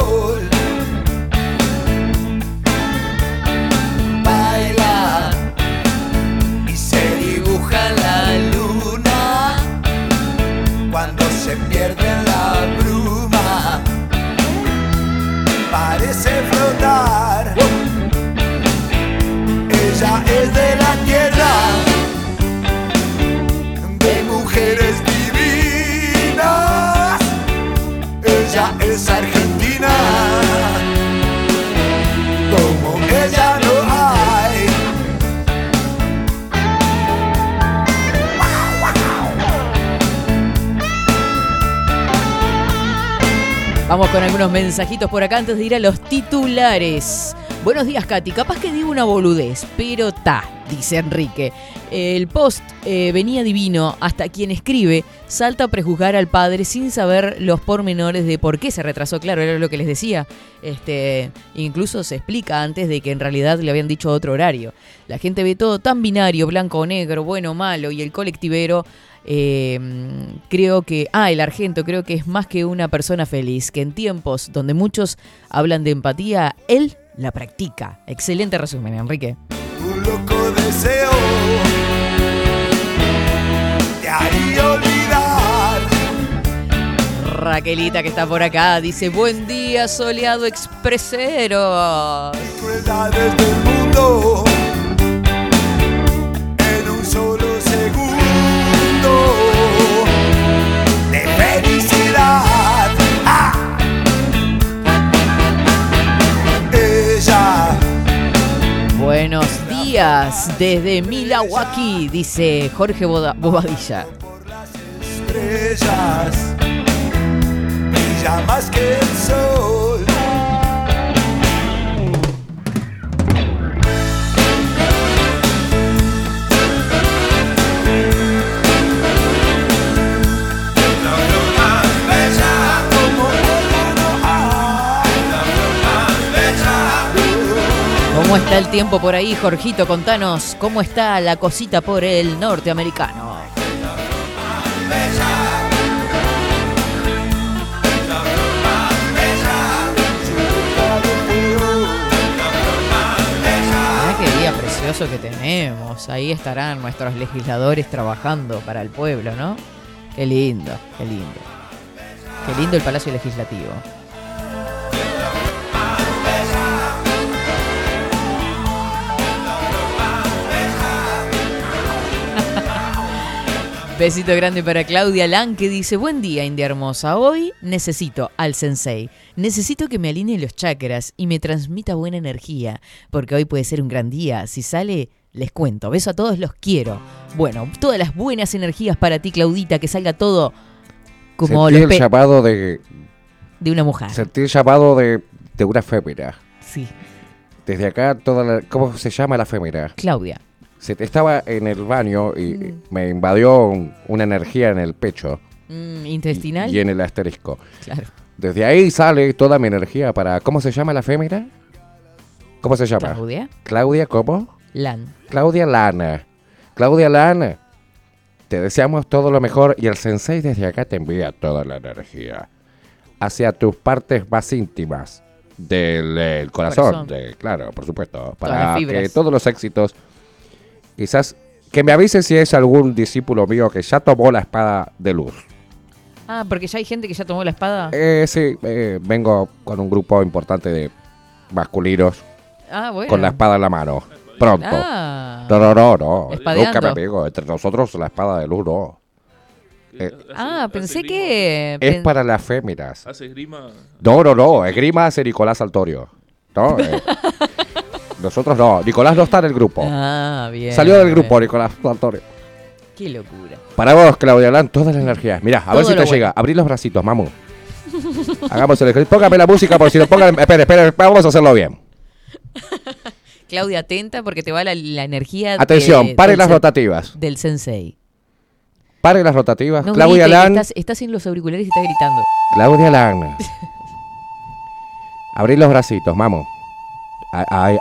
Con algunos mensajitos por acá antes de ir a los titulares. Buenos días, Katy. Capaz que digo una boludez, pero ta, dice Enrique. El post eh, venía divino hasta quien escribe salta a prejuzgar al padre sin saber los pormenores de por qué se retrasó. Claro, era lo que les decía. Este, incluso se explica antes de que en realidad le habían dicho otro horario. La gente ve todo tan binario, blanco o negro, bueno o malo, y el colectivero eh, creo que, ah, el argento creo que es más que una persona feliz, que en tiempos donde muchos hablan de empatía, él la practica. Excelente resumen, Enrique. Loco deseo Raquelita que está por acá dice, buen día soleado expresero. crueldades del mundo en un solo segundo de felicidad. ¡Ah! Ella Buenos días desde Milwaukee, dice Jorge Boda- Bobadilla. estrellas brilla más que el sol. ¿Cómo está el tiempo por ahí, Jorgito? Contanos, ¿cómo está la cosita por el norteamericano? Que tenemos. Ahí estarán nuestros legisladores trabajando para el pueblo, ¿no? Qué lindo, qué lindo. Qué lindo el Palacio Legislativo. Besito grande para Claudia Lan que dice, buen día India Hermosa, hoy necesito al sensei, necesito que me alinee los chakras y me transmita buena energía, porque hoy puede ser un gran día, si sale, Les cuento, beso a todos, los quiero. Bueno, todas las buenas energías para ti, Claudita, que salga todo como Sentí el llamado de. de una mujer. Sentí el llamado de, de una fémina. Sí, Desde acá, toda la- ¿cómo se llama la fémina? Claudia. Se te estaba en el baño y me invadió un- una energía en el pecho Mm, intestinal. y en el asterisco. Claro. Desde ahí sale toda mi energía para. ¿Cómo se llama la fémina? ¿Cómo se llama? Claudia. Claudia, ¿cómo? Lan. Claudia Lana. Claudia Lana. Te deseamos todo lo mejor y el sensei desde acá te envía toda la energía hacia tus partes más íntimas del el corazón, Corazón. de- claro, por supuesto, para que todos los éxitos, quizás que me avise si es algún discípulo mío que ya tomó la espada de luz. Ah, porque ya hay gente que ya tomó la espada. Eh, sí, eh, vengo con un grupo importante de masculinos ah, bueno. con la espada en la mano. Pronto. Ah. No, no, no, no. Nunca me digo, entre nosotros la espada de luz no. Eh, Ah, pensé que. es pen- para las féminas. Hace esgrima. No, no, no. Esgrima hace Nicolás Saltorio. No, eh, nosotros no. Nicolás no está en el grupo. Ah, bien. Salió del grupo. Nicolás Saltorio. Qué locura. Para vos, Claudia Lan, toda la energía. Mira, a ver si te bueno. llega. Abrí los bracitos, mamu. Hagamos el ejercicio. Póngame la música por si lo pongan. Espera, espera, vamos a hacerlo bien. Claudia, atenta porque te va la, la energía. de- Atención, pare del las rotativas. Del sensei. Pare las rotativas. No Claudia grite, Lan. Estás, estás sin los auriculares y estás gritando. Claudia Lan. Abrí los bracitos, mamu. Ahí,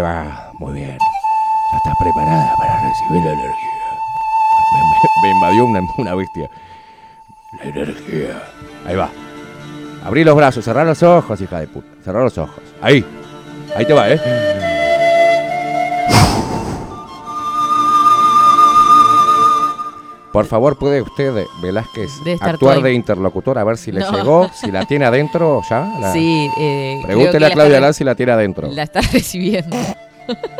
va. Muy bien. Ya estás preparada para recibir la energía. Me invadió una, una bestia. La energía. Ahí va. Abrí los brazos, cerrar los ojos, hija de puta. Cerrar los ojos. Ahí. Ahí te va, ¿eh? Por favor, ¿puede usted, Velázquez, estar actuar de in- interlocutor a ver si le No. llegó, si la tiene adentro ya? La- Sí, eh, Pregúntele a la Claudia está- Lan si la tiene adentro. La está recibiendo.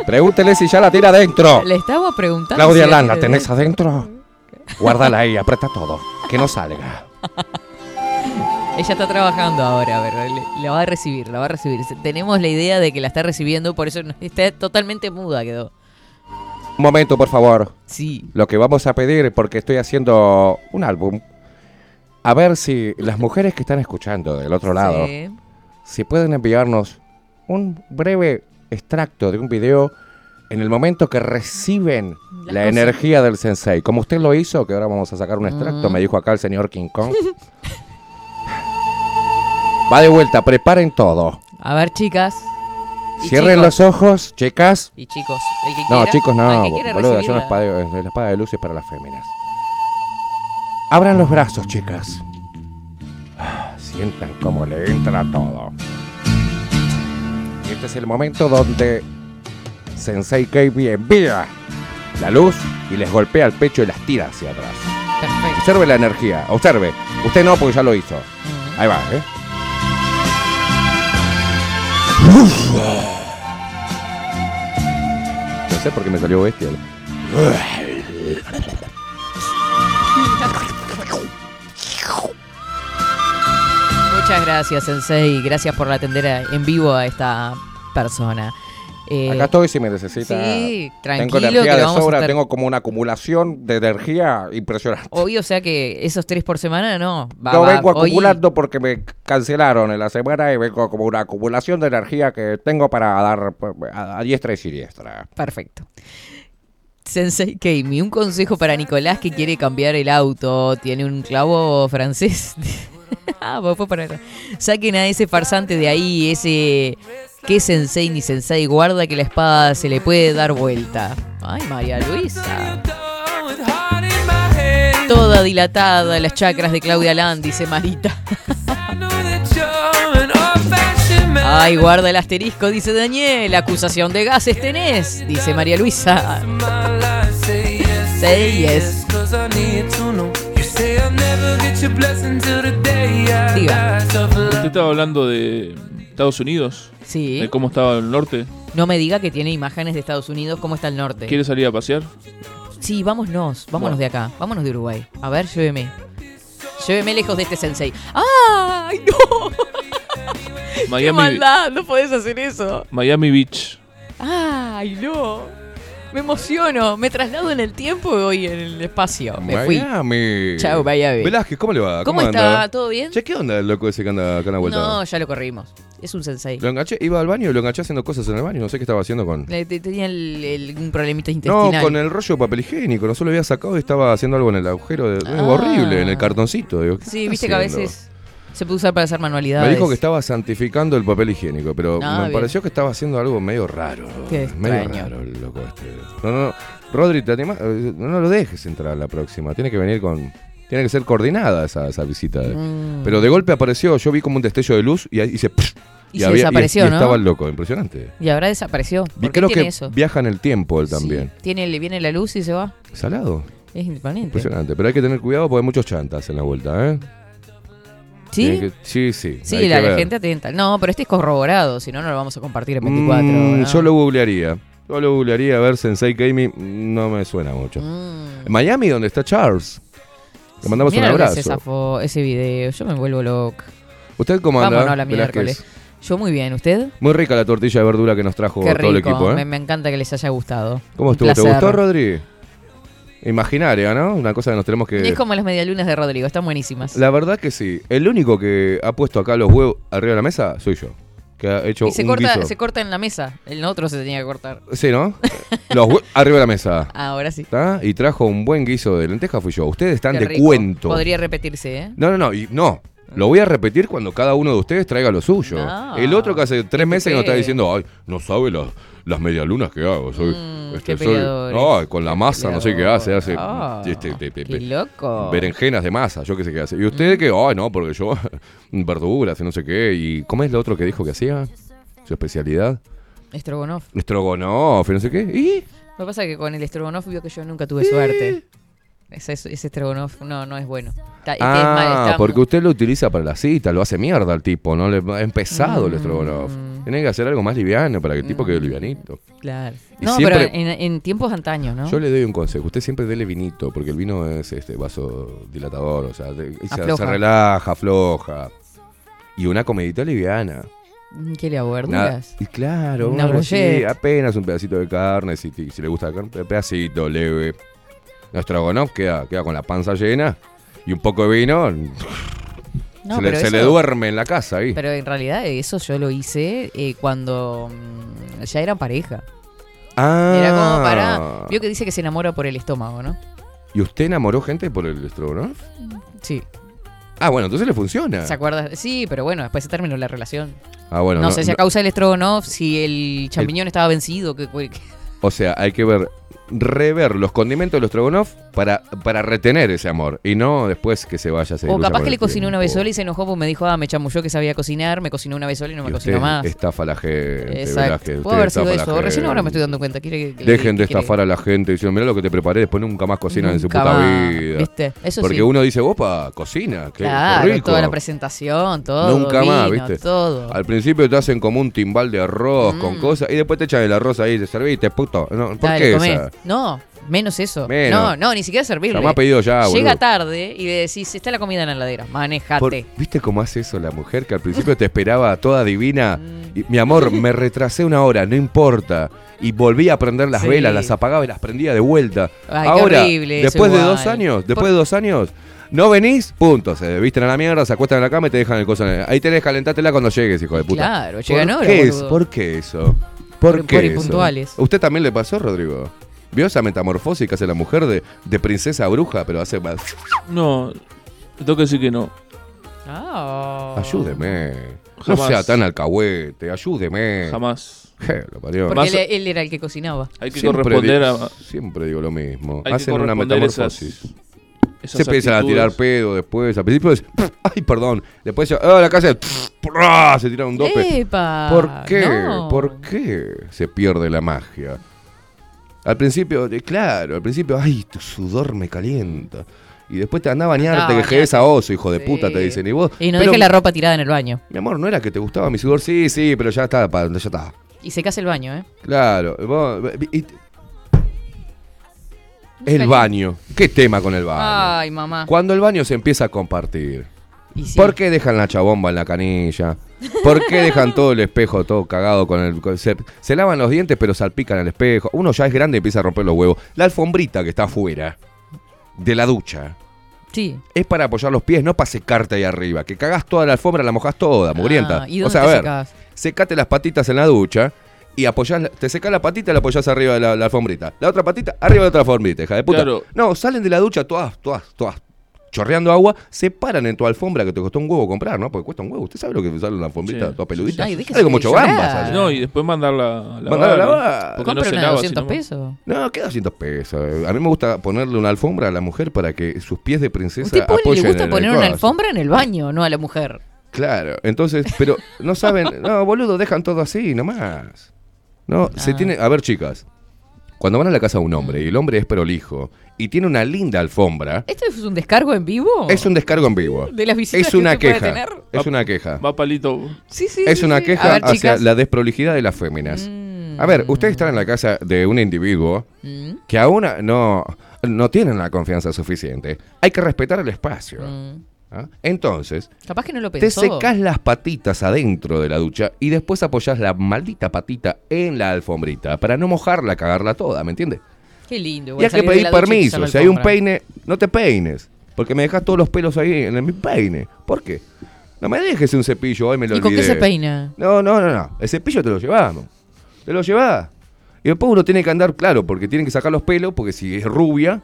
Pregúntele si ya la tiene adentro. Le estaba preguntando. Claudia si Lan, ¿la tenés adentro? Guárdala ahí, aprieta todo. Que no salga. Ella está trabajando ahora, a ver, le- la va a recibir, la va a recibir. Tenemos la idea de que la está recibiendo, por eso está totalmente muda quedó. Un momento, por favor. Sí. Lo que vamos a pedir, porque estoy haciendo un álbum, a ver si las mujeres que están escuchando del otro lado, Sí. si pueden enviarnos un breve extracto de un video en el momento que reciben la energía del sensei. Como usted lo hizo, que ahora vamos a sacar un extracto, Mm. me dijo acá el señor King Kong. Va de vuelta, preparen todo. A ver, chicas. Cierren chicos. los ojos, chicas. Y chicos, el que No, quiera- chicos, al no, que quiera boludo, yo recibir una la- espada, de- la espada de luz es para las féminas. Abran los brazos, chicas. Ah, Sientan cómo le entra todo. Y este es el momento donde Sensei Keibi envía la luz y les golpea el pecho y las tira hacia atrás. Perfecto. Observe la energía, observe. Usted no, porque ya lo hizo. Ahí va, ¿eh? Sé por qué me salió bestia. Muchas gracias, Sensei. Gracias por atender en vivo a esta persona. Eh, Acá estoy si me necesita. sí, Tengo tranquilo, energía que lo de sobra, estar- tengo como una acumulación de energía impresionante. Obvio, o sea que esos tres por semana no. Va- No va, vengo hoy- acumulando porque me cancelaron en la semana y vengo como una acumulación de energía que tengo para dar a, a diestra y siniestra. Perfecto. Sensei Keimi, un consejo para Nicolás que quiere cambiar el auto. Tiene un clavo francés. ah, vos para Saquen a ese farsante de ahí, ese que Sensei ni Sensei guarda que la espada se le puede dar vuelta. Ay, María Luisa. Toda dilatada, las chakras de Claudia Land, dice Marita. Ay, guarda el asterisco, dice Daniel. Acusación de gases tenés, dice María Luisa. Say yes. Diga. Usted estaba hablando de Estados Unidos. Sí. De cómo estaba el norte. No me diga que tiene imágenes de Estados Unidos, cómo está el norte. ¿Quiere salir a pasear? Sí, vámonos, vámonos Bueno. de acá, vámonos de Uruguay. A ver, lléveme. Lléveme lejos de este sensei. ¡Ay, no! ¡Qué Miami, maldad! No podés hacer eso. Miami Beach. ¡Ay, no! Me emociono, me traslado en el tiempo y voy en el espacio. Me fui. Miami. Chao, Miami. Velázquez, ¿cómo le va? ¿Cómo, anda? está? ¿Todo bien? Che, ¿qué onda el loco ese que anda acá en la vuelta? No, ya lo corrimos. Es un sensei. Lo enganché, iba al baño y lo enganché haciendo cosas en el baño. No sé qué estaba haciendo con. Le- te- Tenía el, el- un problemita No, intestinal. con el rollo de papel higiénico. No solo lo había sacado y estaba haciendo algo en el agujero. De... Es Ah. horrible, en el cartoncito. Digo, ¿qué Sí, está viste que a haciendo? veces se puede usar para hacer manualidades. Me dijo que estaba santificando el papel higiénico, pero Ah, me bien. pareció que estaba haciendo algo medio raro. Qué medio extraño. raro el loco este. No, no, no. Rodri, ¿te animás? Eh, no lo dejes entrar la próxima. Tiene que venir con. Tiene que ser coordinada esa, esa visita. Mm. Pero de golpe apareció, yo vi como un destello de luz y ahí psh, Y se desapareció, y, y ¿no? estaba loco, impresionante. Y ahora desapareció. ¿Por qué creo tiene que eso? viaja en el tiempo él también. Tiene, le viene la luz y se va. Salado. Es imponente. Impresionante. Pero hay que tener cuidado porque hay muchos chantas en la vuelta, ¿eh? ¿Sí? que- sí, sí. Sí, la, gente atenta. No, pero este es corroborado, si no, no lo vamos a compartir en 24. Mm, ¿no? Yo lo googlearía. Yo lo googlearía a ver Sensei Gaming. No me suena mucho. Mm. Miami, donde está Charles. Le mandamos un lo que es abrazo. ese video, yo me vuelvo loca. ¿Usted cómo anda? Vámonos a la miércoles. Yo muy bien, ¿usted? Muy rica la tortilla de verdura que nos trajo Qué todo el equipo, ¿eh? me, me encanta que les haya gustado. ¿Cómo estuvo? ¿Te gustó, Rodri? Imaginaria, ¿no? Una cosa que nos tenemos que... Es como las medialunas de Rodrigo, están buenísimas. La verdad que sí. El único que ha puesto acá los huevos arriba de la mesa soy yo. Que ha hecho y se un corta, guiso. se corta en la mesa. El otro se tenía que cortar. Sí, ¿no? los huevos arriba de la mesa. Ahora sí. Y trajo un buen guiso de lenteja fui yo. Ustedes están Qué de rico. cuento. Podría repetirse, ¿eh? No, no, no, y no. Lo voy a repetir cuando cada uno de ustedes traiga lo suyo. No. El otro que hace tres meses que nos está diciendo, ay, no sabe las, las medialunas que hago. Soy, Mm, este, soy- con la masa, no sé qué hace, hace Ah, este, este, este, qué loco. berenjenas de masa, yo qué sé qué hace. Y usted que, ay, no, porque yo, verduras y no sé qué. ¿Y cómo es lo otro que dijo que hacía? Su especialidad. Estrogonoff. Estrogonoff y no sé qué. ¿Y? Lo que pasa es que con el estrogonoff vio que yo nunca tuve suerte. Ese, ese no, no es bueno. Está- es que es mal, Ah, está porque usted lo utiliza para la cita, lo hace mierda al tipo, ¿no? Le, es pesado el Mm. estrogonoff. Tiene que hacer algo más liviano para que el tipo quede livianito. Claro. Y No, siempre- pero en, en tiempos antaños, ¿no? Yo le doy un consejo. Usted siempre dele vinito, porque el vino es este vaso dilatador, o sea, de- se, relaja, afloja. Y una comidita liviana. Mm, ¿Qué le verduras? y claro, Una así, apenas un pedacito de carne, si, si le gusta la carne, pedacito leve. Nuestro agonof queda, queda con la panza llena y un poco de vino. No, se le, duerme en la casa ahí. Pero en realidad eso yo lo hice eh, cuando mm, ya eran pareja. ah, Era como para... Vio que dice que se enamora por el estómago, ¿no? ¿Y usted enamoró gente por el estrogonoff? Sí. Ah, bueno, entonces le funciona. ¿Se acuerda? Sí, pero bueno, después se terminó la relación. Ah, bueno, no, sé si a causa del estrogonoff, si el champiñón estaba vencido, que, que- O sea, hay que ver, rever los condimentos de los Strogonoff para, para retener ese amor y no después que se vaya a seguir O capaz que le cocinó una vez sola y se enojó porque me dijo, ah, me chamulló que sabía cocinar, me cocinó una vez sola y no me Y cocinó usted más. Estafa a la gente. Exacto. Haber sido eso. Recién ahora me estoy dando cuenta. ¿Quiere que- Dejen de quiere- estafar a la gente diciendo, mira lo que te preparé, después nunca más cocinan en su puta más, vida. ¿viste? Eso Porque sí. uno dice, opa, cocina, qué Claro, rico. toda la presentación, todo. Nunca más, ¿viste? Todo. Al principio te hacen como un timbal de arroz con Mm. cosas y después te echan el arroz ahí, te serviste, puto. No, ¿Por Dale, qué esa? No, menos eso. Menos. No, no, ni siquiera servirle. Llamá a pedido ya, Llega boludo. tarde y decís, está la comida en la heladera, manejate. Por- ¿Viste cómo hace eso la mujer que al principio te esperaba toda divina? Y, mi amor, me retrasé una hora, no importa. Y volví a prender las Sí. velas, las apagaba y las prendía de vuelta. Ay, qué Ahora, horrible eso después de igual. dos años, después Por- de dos años, no venís, punto. Se visten a la mierda, se acuestan en la cama y te dejan el coso. en el- Ahí tenés, calentátela cuando llegues, hijo de puta. Claro, llegan ¿Por horas, qué, es- boludo. ¿Por qué eso? ¿Por, Por- qué por eso? impuntuales. ¿Usted también le pasó, Rodrigo? ¿Vio esa metamorfosis que hace la mujer de, de princesa a bruja, pero hace más? No, tengo que decir que no. Ah. Ayúdeme. No Jamás. sea tan alcahuete, ayúdeme. Jamás. Je, lo parió. Porque él, él era el que cocinaba. Hay que Siempre corresponder di- a Siempre digo lo mismo. Hay Hacen una metamorfosis. esas, esas Se empiezan a tirar pedo después. Al principio es. Ay, perdón. Después ya. ¡Ah, la casa! Se tira un dope. ¡Epa! ¿Por qué? No. ¿Por qué se pierde la magia? Al principio, claro, al principio, ay, tu sudor me calienta. Y después te anda a bañarte, a que jedes a oso, hijo de Sí. puta, te dicen. Y vos. Y no pero, deje la ropa tirada en el baño. Mi amor, ¿no era que te gustaba mi sudor? Sí, sí, pero ya está, pa- ya está. Y se casa el baño, ¿eh? Claro. vos- y- y- el baño. ¿Qué tema con el baño? Ay, mamá. Cuando el baño se empieza a compartir. Y sí. ¿Por qué dejan la chabomba en la canilla? ¿Por qué dejan todo el espejo todo cagado con el... con- se, se lavan los dientes pero salpican el espejo. Uno ya es grande y empieza a romper los huevos. La alfombrita que está afuera de la ducha Sí. es para apoyar los pies, no para secarte ahí arriba. Que cagás toda la alfombra, la mojás toda, mugrienta. Ah, ¿y o dónde sea, te a ver, secás? secate las patitas en la ducha y apoyás, la- te secás la patita y la apoyás arriba de la, la alfombrita. La otra patita arriba de otra alfombrita, hija de puta. Claro. No, salen de la ducha todas, todas, todas chorreando agua, se paran en tu alfombra que te costó un huevo comprar, ¿no? Porque cuesta un huevo. ¿Usted sabe lo que sale una alfombrita Sí. toda peludita? Ay, Sale como sale. No, y después mandarla a lavar. Mandarla a lavar. Porque no se una de lava, 200 sino- pesos. No, queda 200 pesos. A mí me gusta ponerle una alfombra a la mujer para que sus pies de princesa Usted apoyen le gusta en el poner una alfombra en el baño, no a la mujer. Claro, entonces, pero no saben, no, boludo, dejan todo así nomás. No, se Ah. tiene, a ver, chicas, cuando van a la casa de un hombre y el hombre es prolijo y tiene una linda alfombra, ¿Esto es un descargo en vivo? es un descargo en vivo. ¿De las visitas Es que una puede queja. tener? Es una queja. Va palito. Sí, sí. Es sí, una sí. queja ver, hacia chicas. la desprolijidad de las féminas. Mm. A ver, ustedes están en la casa de un individuo Mm, que aún no, no tienen la confianza suficiente. Hay que respetar el espacio. mm. ¿Ah? Entonces, Capaz que no lo Te pensó. secás las patitas adentro de la ducha y después apoyás la maldita patita en la alfombrita para no mojarla, cagarla toda, ¿me entiendes? Qué lindo. Y igual hay que salir de pedir la ducha y permiso. la Si hay un alfombra. peine, no te peines. Porque me dejas todos los pelos ahí en el- mi peine. ¿Por qué? No me dejes un cepillo, hoy me lo ¿Y con qué olvidé. se peina? No, no, no, no. El cepillo te lo llevamos. Te lo llevás. Y después uno tiene que andar claro, porque tienen que sacar los pelos, porque si es rubia,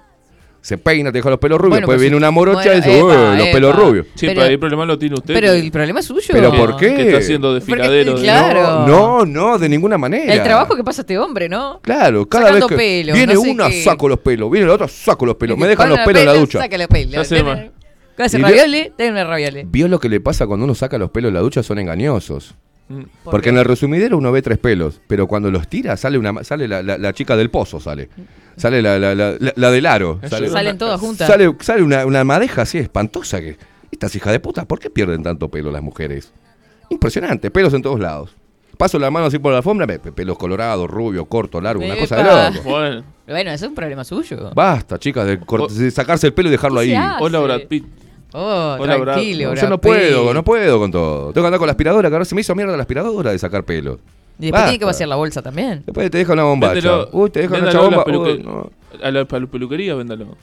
se peina, te deja los pelos rubios. Bueno, después pero viene si- una morocha bueno, y dice, epa, "Uy, los epa. pelos rubios. Sí, Pero- pero ahí el problema lo tiene usted. Pero el problema es suyo. ¿Pero por qué? Que está haciendo desfiladero. Porque- claro. No, no, de ninguna manera. El trabajo que pasa este hombre, ¿no? Claro, cada Sacando vez que pelos, viene no sé una, qué. saco los pelos. Viene la otra, saco los pelos. Me dejan los pelos en la pelo, ducha. Saca los pelos. ¿Qué hace ravioli? Ten una ravioli. ¿Vio lo que le pasa cuando uno saca los pelos de la ducha? Son engañosos. Mm. ¿Por Porque qué? en el resumidero uno ve tres pelos, pero cuando los tira sale una sale la, la- la chica del pozo, sale. Sale la, la, la, la- la del aro. Sale, Salen todas juntas. sale, sale una, una madeja así espantosa que. Estas hijas de puta, ¿por qué pierden tanto pelo las mujeres? Impresionante, pelos en todos lados. Paso la mano así por la alfombra, pe- pe- pelos colorados, rubio, corto, largo, una cosa de loco. Bueno, Bueno, eso es un problema suyo. Basta, chicas, de, sacarse el pelo y dejarlo ¿Qué ahí. hola Brad Pitt. Oh, Hola, Brad. tranquilo, No, Brad yo no Pitt. puedo, no puedo con todo. Tengo que andar con la aspiradora, que ahora se me hizo mierda la aspiradora de sacar pelo. Y después tiene que Basta. vaciar la bolsa también. Después te deja una bombacha. Véndelo- Uy, te deja una véndalo a la chabomba. peluque- Uy, no. A la pelu- peluquería, véndalo.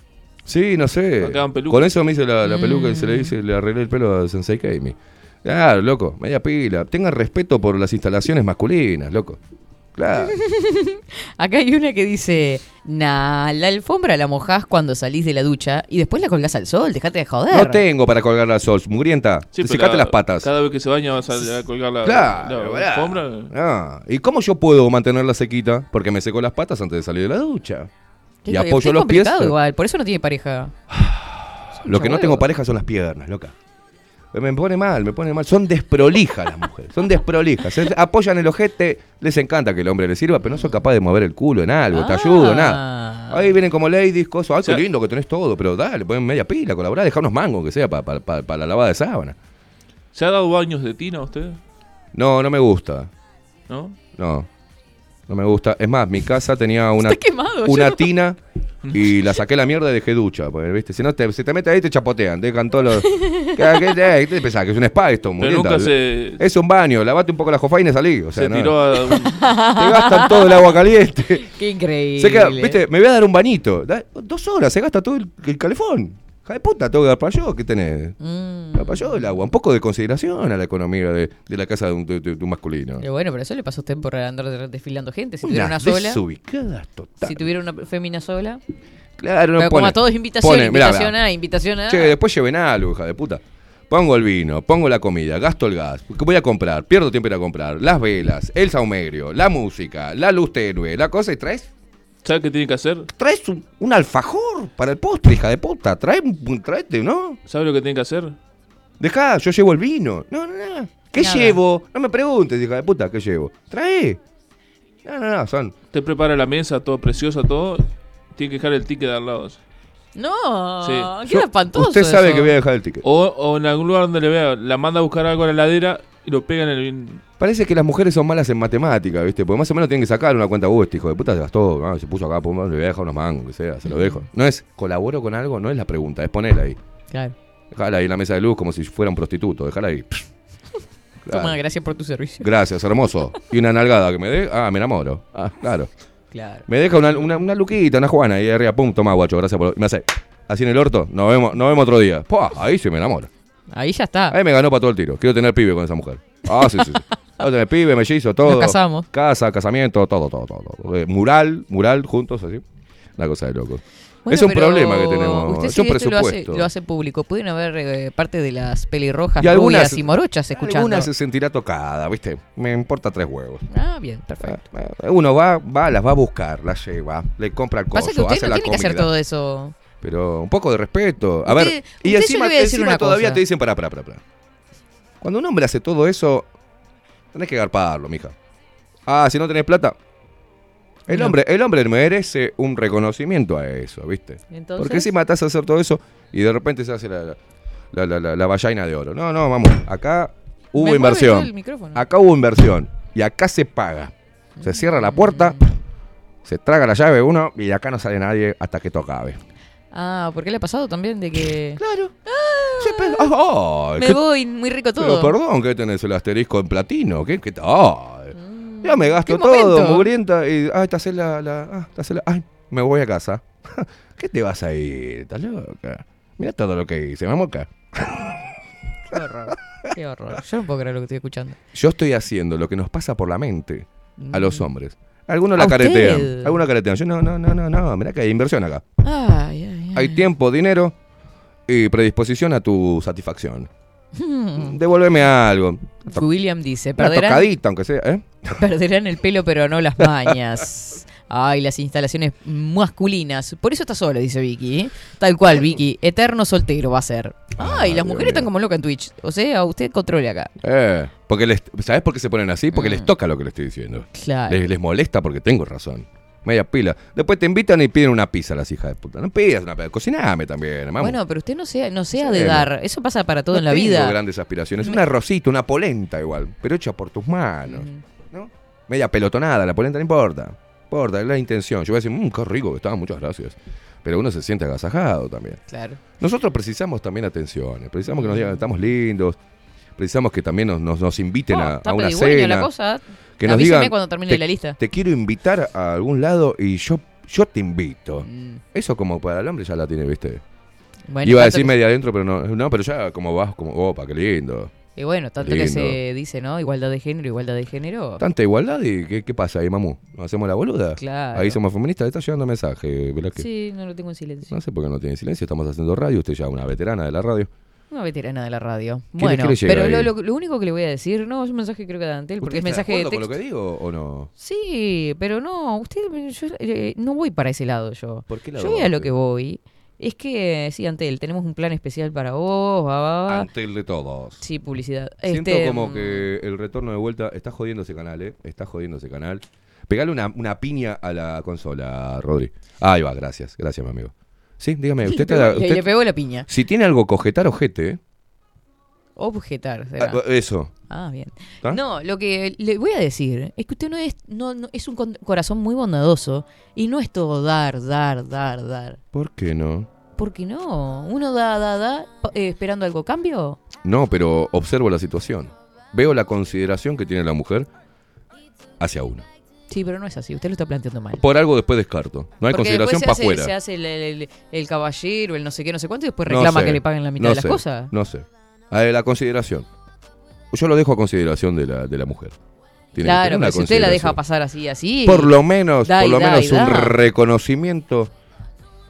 Sí, no sé. Acá en peluca. Con eso me hice la, la Mm. peluca y se le hice, le arreglé el pelo a Sensei Kami. Claro, loco, media pila. Tengan respeto por las instalaciones masculinas, loco. Claro. Acá hay una que dice, nah, la alfombra la mojás cuando salís de la ducha y después la colgás al sol, dejate de joder. No tengo para colgar la sol, mugrienta. Sí, pero Secate la- las patas. Cada vez que se baña vas a, a colgar la, Claro, la ¿verdad? alfombra. Ah, ¿Y cómo yo puedo mantenerla sequita? Porque me seco las patas antes de salir de la ducha. Qué y apoyo los pies. igual, por eso no tiene pareja. Lo que no tengo pareja son las piernas, loca. Me pone mal, me pone mal. Son desprolijas las mujeres, son desprolijas. Se apoyan el ojete, les encanta que el hombre les sirva, pero no son capaces de mover el culo en algo, te ayudo, Ah. nada. Ahí vienen como ladies, cosas. Ay, O sea- qué lindo que tenés todo, pero dale, ponen media pila, colaborá, dejá unos mangos que sea para la lavada de sábana. ¿Se ha dado baños de tina usted? No, no me gusta. ¿No? No. No me gusta. Es más, mi casa tenía una, quemado, una yo- tina y la saqué la mierda y dejé ducha. Porque, ¿viste? Si no, te, si te metes ahí te chapotean, te dejan todos los. ¿Qué, qué, qué, qué te pensás? Que es un spa esto, nunca se, Es un baño, lavate un poco la jofaina y salí. O sea, se no. tiró a un- Te gastan todo el agua caliente. Qué increíble. Se queda, ¿viste? Me voy a dar un bañito. Dos horas, se gasta todo el, el calefón. Hija de puta, tengo que dar para yo. ¿Qué tenés? Mm. Dar para yo el agua. Un poco de consideración a la economía de, de la casa de un, de- de- de un masculino. Pero bueno, pero eso le pasó a usted por andar desfilando gente. Si Unas tuviera una sola, desubicadas total. si tuviera una fémina sola. Claro, no pero como pone- a todos invitación, pone, invitación mirá. a, invitación a. Che, después lleven algo, hija de puta. Pongo el vino, pongo la comida, gasto el gas. ¿Qué voy a comprar? Pierdo tiempo ir a comprar. Las velas, el saumegrio, la música, la luz tenue, la cosa y traes. ¿Sabe qué tiene que hacer? Traes un, un alfajor para el postre, hija de puta. Trae, un- traete, ¿no? ¿Sabe lo que tiene que hacer? Dejá, yo llevo el vino. No, no, no. ¿Qué Nada. llevo? No me preguntes, hija de puta, ¿qué llevo? Trae. No, no, no, son. Usted prepara la mesa, todo preciosa, todo. Tiene que dejar el ticket al lado. No, Sí. queda espantoso. Usted sabe eso. que voy a dejar el ticket. O, o en algún lugar donde le vea, la manda a buscar algo a la heladera y lo pega en el. Parece que las mujeres son malas en matemática, ¿viste? Porque más o menos tienen que sacar una cuenta, uh, este hijo de puta se gastó, ah, se puso acá, pum, le voy a dejar unos mangos, que sea, se lo dejo. No es, colaboro con algo, no es la pregunta, es ponerla ahí. Claro. Dejala ahí en la mesa de luz como si fuera un prostituto. Dejala ahí. Claro. Toma, gracias por tu servicio. Gracias, hermoso. Y una nalgada que me dé. Ah, me enamoro. Ah, claro. Claro. Me deja una, una, una luquita, una juana y arriba, pum, toma guacho, gracias por. Me hace así en el orto. Nos vemos, nos vemos otro día. Pua, ahí sí me enamoro. Ahí ya está. Ahí me ganó para todo el tiro. Quiero tener pibe con esa mujer. Ah, sí, sí. sí. Quiero tener pibe, mellizo, todo. Nos casamos. Casa, casamiento, todo, todo, todo. todo. Eh, mural, mural, juntos, así. Una cosa de loco. Bueno, es un problema que tenemos. Usted es si un esto lo hace, presupuesto. lo hace público. Pueden haber eh, parte de las pelirrojas, Y algunas- rubias y morochas escuchando. Alguna se sentirá tocada, ¿viste? Me importa tres huevos. Ah, bien, perfecto. Eh, Uno va, va, las va a buscar, las lleva, le compra el coso, Pasa que usted hace no la tiene que hacer comida. todo eso. Pero un poco de respeto. A Usted- ver, y encima, encima todavía cosa. te dicen, pará, pará, pará, pará. Cuando un hombre hace todo eso, tenés que garparlo, mija. Ah, si no tenés plata. El No. hombre, el hombre merece un reconocimiento a eso, ¿viste? Entonces- Porque si matas a hacer todo eso y de repente se hace la, la, la, la, la vallaina de oro. No, no, vamos. Acá hubo Me inversión. Acá hubo inversión. Y acá se paga. Se cierra la puerta, se traga la llave uno y de acá no sale nadie hasta que esto acabe. Ah, ¿por qué le ha pasado también de que... Claro. Ay, Me ¿qué- voy, muy rico Pero todo. perdón, ¿qué tenés el asterisco en platino? ¿Qué, qué ay, Ya me gasto ¿Qué todo, momento? mugrienta, y ay, te hace la, la, ah, te la- ay, me voy a casa. ¿Qué te vas a ir? ¿Estás loca? Mira todo lo que hice, vamos acá. Qué horror. Qué horror. Yo no puedo creer lo que estoy escuchando. Yo estoy haciendo lo que nos pasa por la mente a los hombres. Algunos Mm. ¿A la caretean, algunos la caretean. Yo no, no, no, no, no, mirá que hay inversión acá. Ay, Hay tiempo, dinero y predisposición a tu satisfacción. Hmm. Devuélveme algo. William dice, Una perderán, tocadita, aunque sea, ¿eh? perderán el pelo pero no las mañas. Ay, las instalaciones masculinas. Por eso está solo, dice Vicky. ¿eh? Tal cual, Vicky. Eterno soltero va a ser. Ay, las Dios mujeres mío. están como locas en Twitch. O sea, usted controle acá. Eh, porque les, ¿Sabes por qué se ponen así? Porque les toca lo que les estoy diciendo. Mm. Claro. Les, les molesta porque tengo razón. Media pila. Después te invitan y piden una pizza las hijas de puta. No pidas una pizza. Cociname también, vamos. Bueno, pero usted no sea, no sea Sí, de dar. Eso pasa para todo No en la tengo vida. grandes aspiraciones. Un arrocito, una polenta igual, pero hecha por tus manos. ¿no? Media pelotonada, la polenta no importa. No importa, es la intención. Yo voy a decir, mmm, qué rico que estaba, muchas gracias. Pero uno se siente agasajado también. Claro. Nosotros precisamos también atenciones. Precisamos que nos digan estamos lindos. Precisamos que también nos, nos, nos inviten Oh, a, a una cena. la cosa. Que nos digan, cuando termine te, la lista. Te quiero invitar a algún lado y yo, yo te invito. Mm. Eso como para el hombre ya la tiene, ¿viste? Bueno, Iba a decir que- media adentro, pero no, no, pero ya como vas, como, opa, qué lindo. Y bueno, tanto Lindo. que se dice, ¿no? Igualdad de género, igualdad de género. Tanta igualdad y ¿qué, qué pasa ahí, mamú? ¿Nos hacemos la boluda? Claro. Ahí somos feministas, está llegando mensaje, Velázquez. Sí, no lo tengo en silencio. No sé por qué no tiene silencio, estamos haciendo radio, usted ya es una veterana de la radio. Una veterana de la radio. ¿Qué le- Bueno, pero lo, lo- lo único que le voy a decir, no, es un mensaje creo que de Antel, porque es ¿Usted está mensaje de acuerdo con texto. lo que digo o no? Sí, pero no, usted, yo eh, no voy para ese lado yo. ¿Por qué lado Yo voy a lo que voy. Es que, sí, Antel, tenemos un plan especial para vos, va, va, va. Ante el de todos. Sí, publicidad. Siento Este, como mm, que el retorno de vuelta está jodiendo ese canal, ¿eh? Está jodiendo ese canal. Pegale una, una piña a la consola, Rodri. Ahí va, gracias. Gracias, mi amigo. Sí, dígame, usted, está- le- usted- le pegó la piña. Si tiene algo cojetar, ojete, ¿eh? Objetar, será. Ah, eso. Ah, bien. No, lo que le voy a decir es que usted no es, no, no- es un corazón muy bondadoso y no es todo dar, dar, dar, dar. ¿Por qué no? ¿Por qué no? Uno da, da, da, eh, esperando algo cambio. No, pero observo la situación. Veo la consideración que tiene la mujer hacia uno. Sí, pero no es así. Usted lo está planteando mal. Por algo después descarto. No hay Porque consideración para afuera. se hace el, el- el caballero, el no sé qué, no sé cuánto, y después No reclama sé, que le paguen la mitad no de las sé, cosas. No sé. A ver, la consideración. Yo lo dejo a consideración de la, de la mujer. Tiene Claro, pero si usted la deja pasar así, así. Por lo menos, da por lo da menos un reconocimiento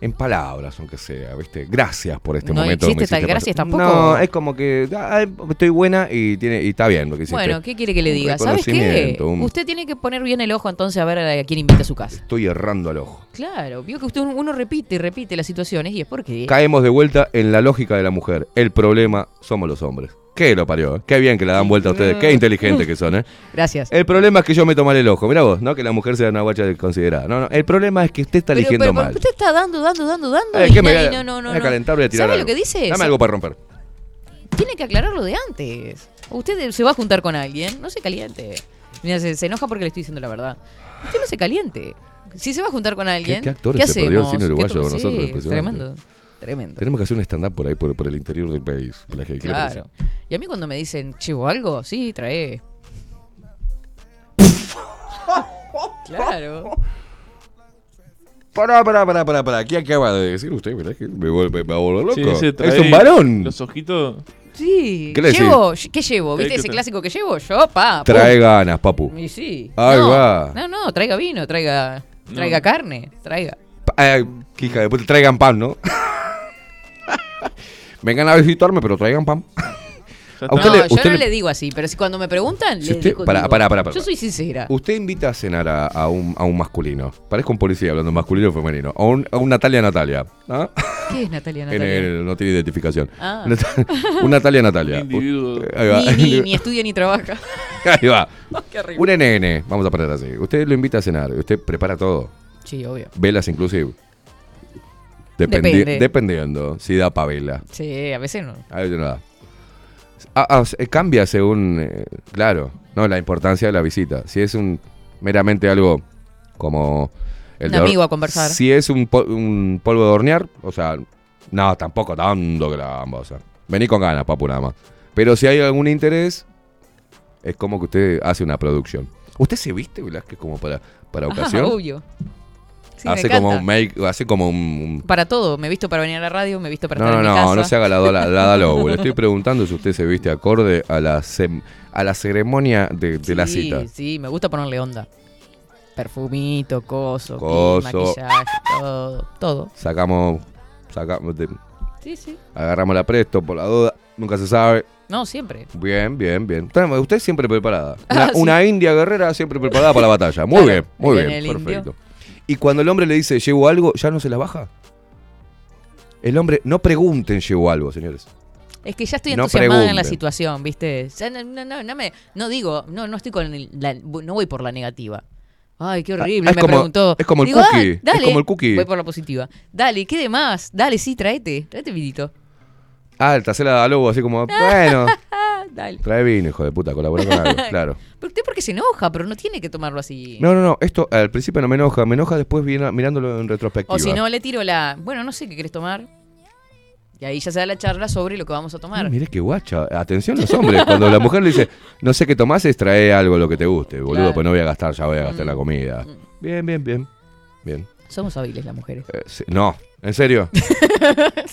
en palabras, aunque sea, ¿viste? Gracias por este No momento. existe me tal gracias tampoco. No, es como que ah, estoy buena y tiene y está bien lo que hiciste. Bueno, ¿qué quiere que le diga? ¿Sabes qué? un- Usted tiene que poner bien el ojo entonces a ver a quién invita a su casa. Estoy errando al ojo. Claro, vio que usted uno repite y repite las situaciones y es porque... Caemos de vuelta en la lógica de la mujer. El problema somos los hombres. ¿Qué lo parió? eh? Qué bien que la dan vuelta a ustedes. Qué inteligentes que son, ¿eh? Gracias. El problema es que yo meto mal el ojo. Mirá vos, ¿no? Que la mujer sea una guacha desconsiderada. No, no. El problema es que usted está eligiendo pero, mal. usted está dando, dando, dando, dando y ¿qué me nadie- voy a- no, no, no, calentar, a tirar ¿Sabe algo. lo que dice? Dame algo para romper. Tiene que aclararlo de antes. Usted se va a juntar con alguien, no se caliente. Mira, se, se enoja porque le estoy diciendo la verdad. Usted no se caliente. Si se va a juntar con alguien, qué actores ¿qué se perdió el hacemos? cine ¿Qué uruguayo con nosotros? Sí, tremendo. Tremendo. Tenemos que hacer un stand-up por ahí, por, por el interior del país. Claro. Y a mí cuando me dicen, ¿llevo algo? Sí, trae. claro. Pará, pará, pará, pará, pará. ¿Qué acaba de decir usted? ¿Verdad que me vuelve, me vuelvo loco? Sí, es un varón. Los ojitos. Sí. ¿Qué llevo, ¿Qué llevo? ¿Viste ese clásico que llevo? Yo, pa. pum. Trae ganas, papu. Y sí. Ahí no, va. No, no, traiga vino, traiga, traiga carne, traiga. Eh, qué hija de puta, traigan pan, ¿no? Vengan a visitarme, pero traigan pan. Ya ¿A usted no, le- yo no le- le digo así, pero si cuando me preguntan, Si le usted- digo, pará. Yo soy sincera. Usted invita a cenar a, a un, a un masculino. Parezco un policía hablando masculino o femenino. A un, a un Natalia Natalia. ¿ah? ¿Qué es Natalia En Natalia? el- no tiene identificación. Ah. un Natalia Natalia. Un individuo. Ahí va. Ni, ni, ni estudia ni trabaja. Ahí va. Qué. Un NN, vamos a poner así. Usted lo invita a cenar. Usted prepara todo. Sí, obvio. Velas inclusive. Dependi- Depende. Dependiendo si da pa' vela. Sí, a veces no. A veces no da. Ah, ah, cambia según, eh, claro, no la importancia de la visita. Si es un meramente algo como Un de hor- amigo a conversar. Si es un, un polvo de hornear, o sea, no, tampoco tanto que la vamos. O sea, vení con ganas, papu, nada más. Pero si hay algún interés, es como que usted hace una producción. ¿Usted se viste, Velázquez, como para, para ocasión? Ah, obvio. Sí, hace como un make, hace como un, Para todo, me he visto para venir a la radio, me he visto para no, estar no, en mi no, casa. no se haga la, dola- la dalo. Le estoy preguntando si usted se viste acorde a la, sem- a la ceremonia de, de la Sí, cita. Sí, me gusta ponerle onda. Perfumito, coso, Coso. maquillaje, todo, todo. Sacamos, sacamos de- Sí, sí. agarramos la presto por la duda, nunca se sabe. No, siempre. Bien, bien, bien. Usted siempre preparada. Ah, Una, sí. una india guerrera siempre preparada para la batalla. Muy Claro, bien, muy bien, indio. Y cuando el hombre le dice llevo algo, ¿ya no se la baja? El hombre, no pregunten llevo algo, señores. Es que ya estoy No entusiasmada en la situación, ¿viste? Ya no, no, no, no me, no digo, no, no estoy con la- no voy por la negativa. Ay, qué horrible, Ah, me como- preguntó. es como el Digo, cookie, "Ay, es dale". como el cookie. Voy por la positiva. Dale, ¿qué de más? Dale, sí, tráete, tráete vidito. Ah, te hace la da lobo así como, bueno, Ah, dale. trae vino, hijo de puta, colabora con algo, claro. Pero usted porque se enoja, pero no tiene que tomarlo así. No, no, no, esto al principio no me enoja, me enoja después viene- mirándolo en retrospectiva. o si no, le tiro la, bueno, no sé qué querés tomar. Y ahí ya se da la charla sobre lo que vamos a tomar. Ah, mire qué guacha. Atención los hombres. Cuando la mujer le dice, no sé qué tomás, es trae algo lo que te guste, boludo, Claro. pues no voy a gastar, ya voy a gastar Mm. la comida. Bien, bien, bien. Bien. Somos hábiles las mujeres. Eh, sí, no, ¿en serio?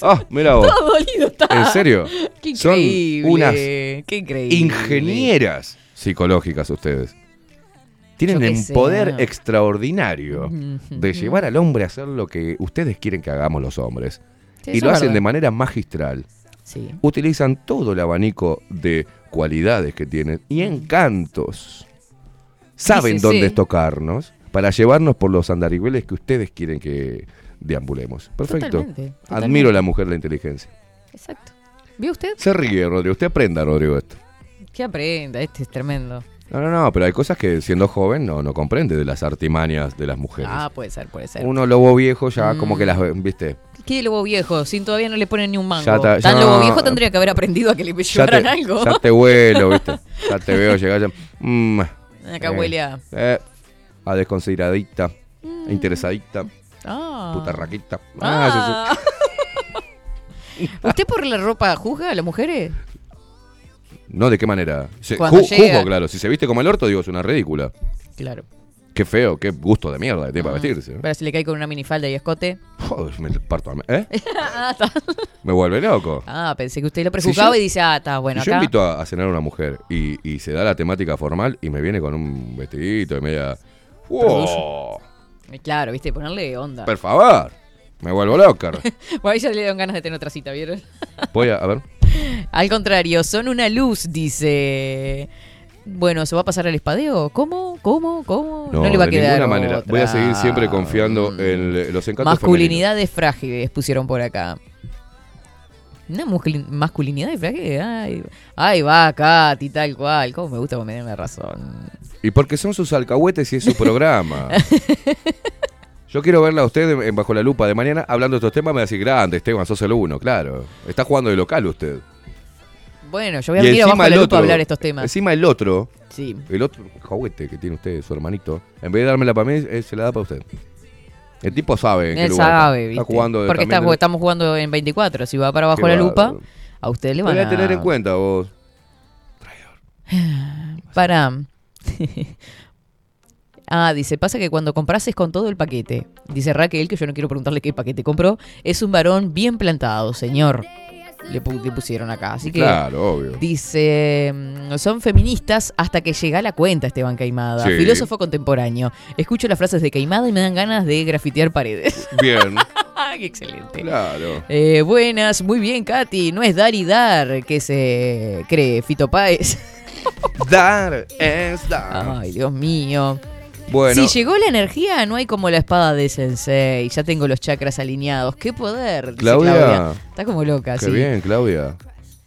Ah, mira vos. Todo dolido está. ¿En serio? Qué Son increíble. unas qué increíble. ingenieras psicológicas ustedes. Tienen un sé, poder ¿no? extraordinario de llevar al hombre a hacer lo que ustedes quieren que hagamos los hombres. Sí, y lo hacen de manera magistral. Sí. Utilizan todo el abanico de cualidades que tienen y encantos. Saben dónde tocarnos para llevarnos por los andariveles que ustedes quieren que deambulemos. Perfecto. Totalmente, Admiro a la mujer la inteligencia. Exacto. ¿Vio usted? Se ríe, Rodrigo. Usted aprenda, Rodrigo, esto. Que aprenda, este es tremendo. No, no, no, pero hay cosas que siendo joven no, no comprende de las artimañas de las mujeres. Ah, puede ser, puede ser. Uno lobo viejo ya como Mm. que las viste. ¿Qué lobo viejo? Sin todavía no le ponen ni un mango. Ya ta- Tan lobo viejo tendría que haber aprendido a que le Ya te, llevaran algo. ya te vuelo, viste. Ya te veo llegar ya. mm, Acá huele a- eh, a desconsideradita, a interesadita, Mm. Ah. putarraquita. Ah, Ah. ¿Usted por la ropa juzga a las mujeres? No, ¿de qué manera? Se- Cuando ju- llega- Juzgo, claro. Si se viste como el orto, digo, es una ridícula. Claro. Qué feo, qué gusto de mierda tiene para Ah. vestirse. Pero si le cae con una minifalda y escote. Joder, me parto al- ¿Eh? ah, está. Me vuelve loco. Ah, pensé que usted lo prejuzgaba Si y dice, ah, está bueno si yo invito a, a cenar a una mujer y, y se da la temática formal y me viene con un vestidito y media. ¡Wow! Eh, Claro, viste, ponerle onda. Por favor. Me vuelvo loca. Bueno, ahí ya le dieron ganas de tener otra cita, ¿vieron? Voy a, a ver. Al contrario, son una luz, dice. Bueno, ¿se va a pasar al espadeo? ¿Cómo? ¿Cómo? ¿Cómo? No, le va a de quedar. ninguna manera. Voy a seguir siempre confiando Mm. en los encantos Masculinidades frágiles pusieron por acá. Una masculinidad frágil. Ay, ay, va, Katy, tal cual. ¿Cómo me gusta que me den la razón? Y porque son sus alcahuetes y es su programa. Yo quiero verla a usted en- Bajo la Lupa de mañana hablando de estos temas. Me va a decir, grande, Esteban, sos el uno, claro. Está jugando de local usted. Bueno, yo voy a ir abajo el la lupa a hablar estos temas. Encima el otro, Sí. el otro juguete que tiene usted, su hermanito, en vez de dármela para mí, eh, se la da para usted. El tipo sabe en qué Él lugar sabe, está. ¿viste? Está jugando Porque está- de- estamos jugando en 24. Si va para abajo Qué la lupa, a usted le van Voy a a tener en cuenta vos. Para. ah, dice, pasa que cuando compras es con todo el paquete. Dice Raquel, que yo no quiero preguntarle qué paquete compró. Es un varón bien plantado, señor. Le, pu- le pusieron acá. Así que. Claro, obvio. Dice, mm, son feministas hasta que llega la cuenta Esteban Caimada, Sí. filósofo contemporáneo. Escucho las frases de Caimada y me dan ganas de grafitear paredes. Bien. ¡Qué excelente! Claro. Eh, buenas, muy bien, Katy. No es dar y dar que se cree Fito Páez. Dar es dar. Ay, Dios mío. Bueno. Si llegó la energía, no hay como la espada de Sensei. Ya tengo los chakras alineados. ¡Qué poder! dice Claudia. Está como loca, Qué sí. bien, Claudia.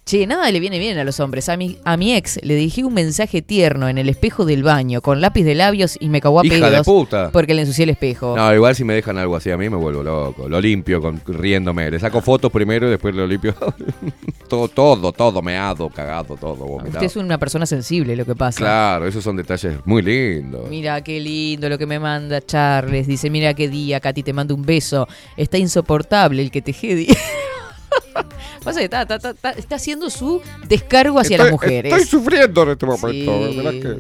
Che, nada le viene bien a los hombres. A mi, a mi ex le dije un mensaje tierno en el espejo del baño con lápiz de labios y me cagó a Hija de pedos puta. porque le ensucié el espejo. No, igual si me dejan algo así a mí me vuelvo loco. Lo limpio con, riéndome. Le saco fotos primero y después lo limpio. todo, todo, todo meado, cagado, todo vomitado. Usted es una persona sensible, lo que pasa. Claro, esos son detalles muy lindos. Mira qué lindo lo que me manda Charles. Dice, mira qué día, Katy, te mando un beso. Está insoportable el que te jedi. Pasa que está, está, está- está- está haciendo su descargo hacia Estoy- las mujeres. Estoy sufriendo en este momento.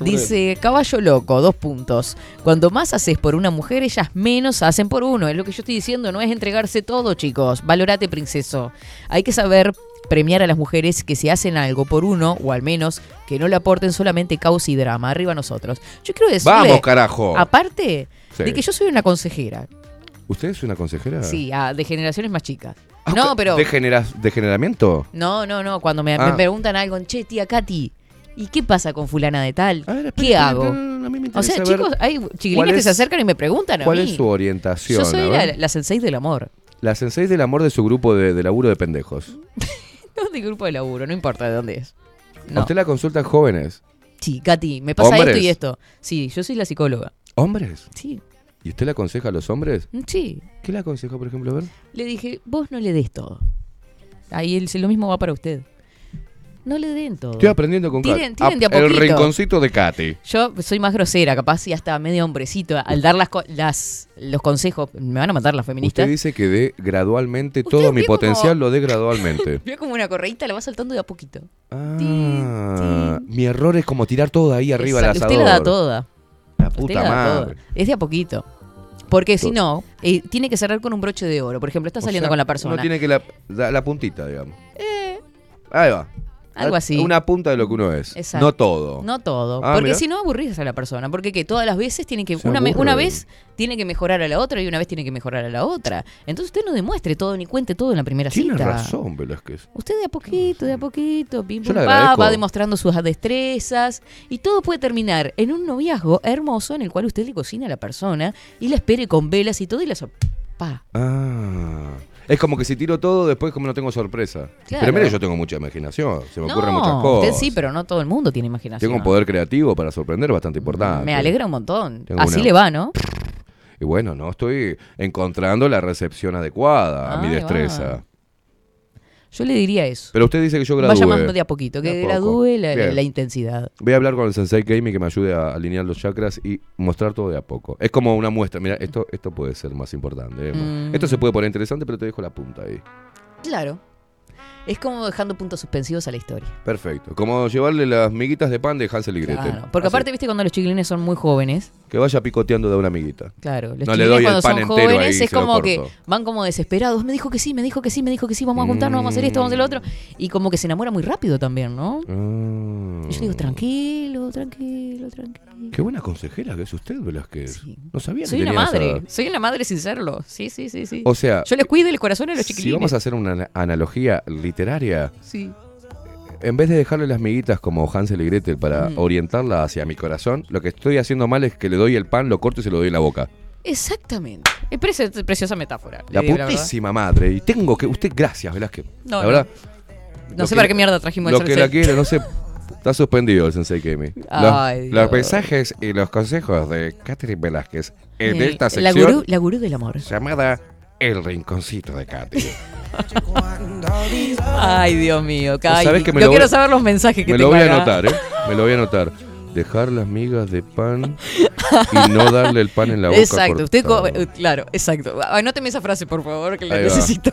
Dice, caballo loco, dos puntos. Cuando más haces por una mujer, ellas menos hacen por uno. Es lo que yo estoy diciendo, no es entregarse todo, chicos. Valorate, princeso. Hay que saber premiar a las mujeres que se hacen algo por uno, o al menos que no le aporten solamente caos y drama. Arriba nosotros. Yo quiero decirle, Vamos, carajo. aparte Sí. de que yo soy una consejera, ¿Usted es una consejera? sí, a- de generaciones más chicas. Ah, No, pero... ¿Degenera- ¿Degeneramiento? No, no, no. Cuando me, me Ah. preguntan algo, che, tía Katy, ¿y qué pasa con fulana de tal? espera, ¿Qué hago? a mí me o sea, chicos, hay chiquilines que se acercan y me preguntan a ¿Cuál mí. es su orientación? Yo soy la, la sensei del amor. La sensei del amor de su grupo de, de laburo de pendejos. No de grupo de laburo, no importa de dónde es. ¿A No. usted la consultan jóvenes? Sí, Katy, me pasa ¿Hombres? esto y esto. Sí, yo soy la psicóloga. ¿Hombres? Sí, ¿Y usted le aconseja a los hombres? sí. ¿Qué le aconseja, por ejemplo? A ver. Le dije, vos no le des todo. Ahí el, lo mismo va para usted. No le den todo. Estoy aprendiendo con Tiren- Katy. tiren de a El rinconcito de Katy. Yo soy más grosera, capaz, y hasta medio hombrecito. Al dar las, las los consejos, me van a matar las feministas. Usted dice que dé gradualmente todo mi como- potencial, lo dé gradualmente. Veo como una correíta, la va saltando de a poquito. Ah, mi error es como tirar todo ahí arriba Exacto, asador. Usted la da toda. La puta madre. Es de a poquito. Porque si no, eh, tiene que cerrar con un broche de oro. Por ejemplo, está O saliendo sea, con la persona. Uno tiene que la, la, la puntita, digamos. Ahí va. Algo así. Una punta de lo que uno es. Exacto. No todo. No todo. Ah, porque si no, aburrís a la persona. Porque que todas las veces tiene que. Una, una vez tiene que mejorar a la otra y una vez tiene que mejorar a la otra. Entonces usted no demuestre todo ni cuente todo en la primera Tiene cita. razón, Velázquez. Usted de a poquito, de a poquito, pim pum pa, va demostrando sus destrezas y todo puede terminar en un noviazgo hermoso en el cual usted le cocina a la persona y la espere con velas y todo y la so- pa. Ah. Es como que si tiro todo, después como no tengo sorpresa. Claro. Pero mire, yo tengo mucha imaginación. Se me ocurren muchas cosas. Usted sí, pero no todo el mundo tiene imaginación. Tengo un poder creativo para sorprender bastante importante. Me alegra un montón. Tengo Así una- le va, ¿no? Y bueno, no estoy encontrando la recepción adecuada a mi Ahí va. Yo le diría eso. Pero usted dice que yo gradúe. Vaya más de a poquito, que a gradúe la, la- Bien. la intensidad. Voy a hablar con el sensei Gaming que me ayude a alinear los chakras y mostrar todo de a poco. Es como una muestra. Mira, esto, esto puede ser más importante. ¿eh? Mm. Esto se puede poner interesante, pero te dejo la punta ahí. Claro. Es como dejando puntos suspensivos a la historia. Perfecto. Como llevarle las miguitas de pan de Hansel y Gretel. Claro. Porque Así. aparte, viste, cuando los chiquilines son muy jóvenes, Que vaya picoteando de una amiguita. Claro, los No le chiquilines doy el cuando pan son jóvenes ahí, es como que van como desesperados. Me dijo que sí, me dijo que sí, me dijo que sí, vamos a juntarnos, vamos a hacer esto, vamos a hacer lo otro. Y como que se enamora muy rápido también, ¿no? Ah. Y yo digo, tranquilo, tranquilo, tranquilo. Qué buena consejera que es usted, Velázquez. No sabía que Soy una madre, esa- soy una madre sin serlo. Sí, sí, sí, sí. O sea, Yo les cuido el corazón a los si chiquilines. vamos a hacer una ana- analogía literaria, Sí. en vez de dejarle las miguitas como Hansel y Gretel para Mm. orientarla hacia mi corazón, lo que estoy haciendo mal es que le doy el pan, lo corto y se lo doy en la boca. Exactamente. Es preci- preciosa metáfora. La digo putísima madre. Y tengo que. Usted, gracias, Velázquez. No, la no. verdad. No sé que- para qué mierda trajimos Lo el que la quiere, no sé. Está suspendido el Sensei Kemi. Los, los mensajes y los consejos de Catherine Velázquez en Eh, esta la sección gurú, la gurú del amor. llamada El Rinconcito de Katy. Ay, Dios mío. Ay, sabés que me yo lo quiero voy- saber los mensajes que Me tengo lo voy a anotar, ¿eh? Me lo voy a anotar. dejar las migas de pan y no darle el pan en la boca. Exacto, usted, eh, claro, exacto. Anóteme esa frase, por favor, que la necesito.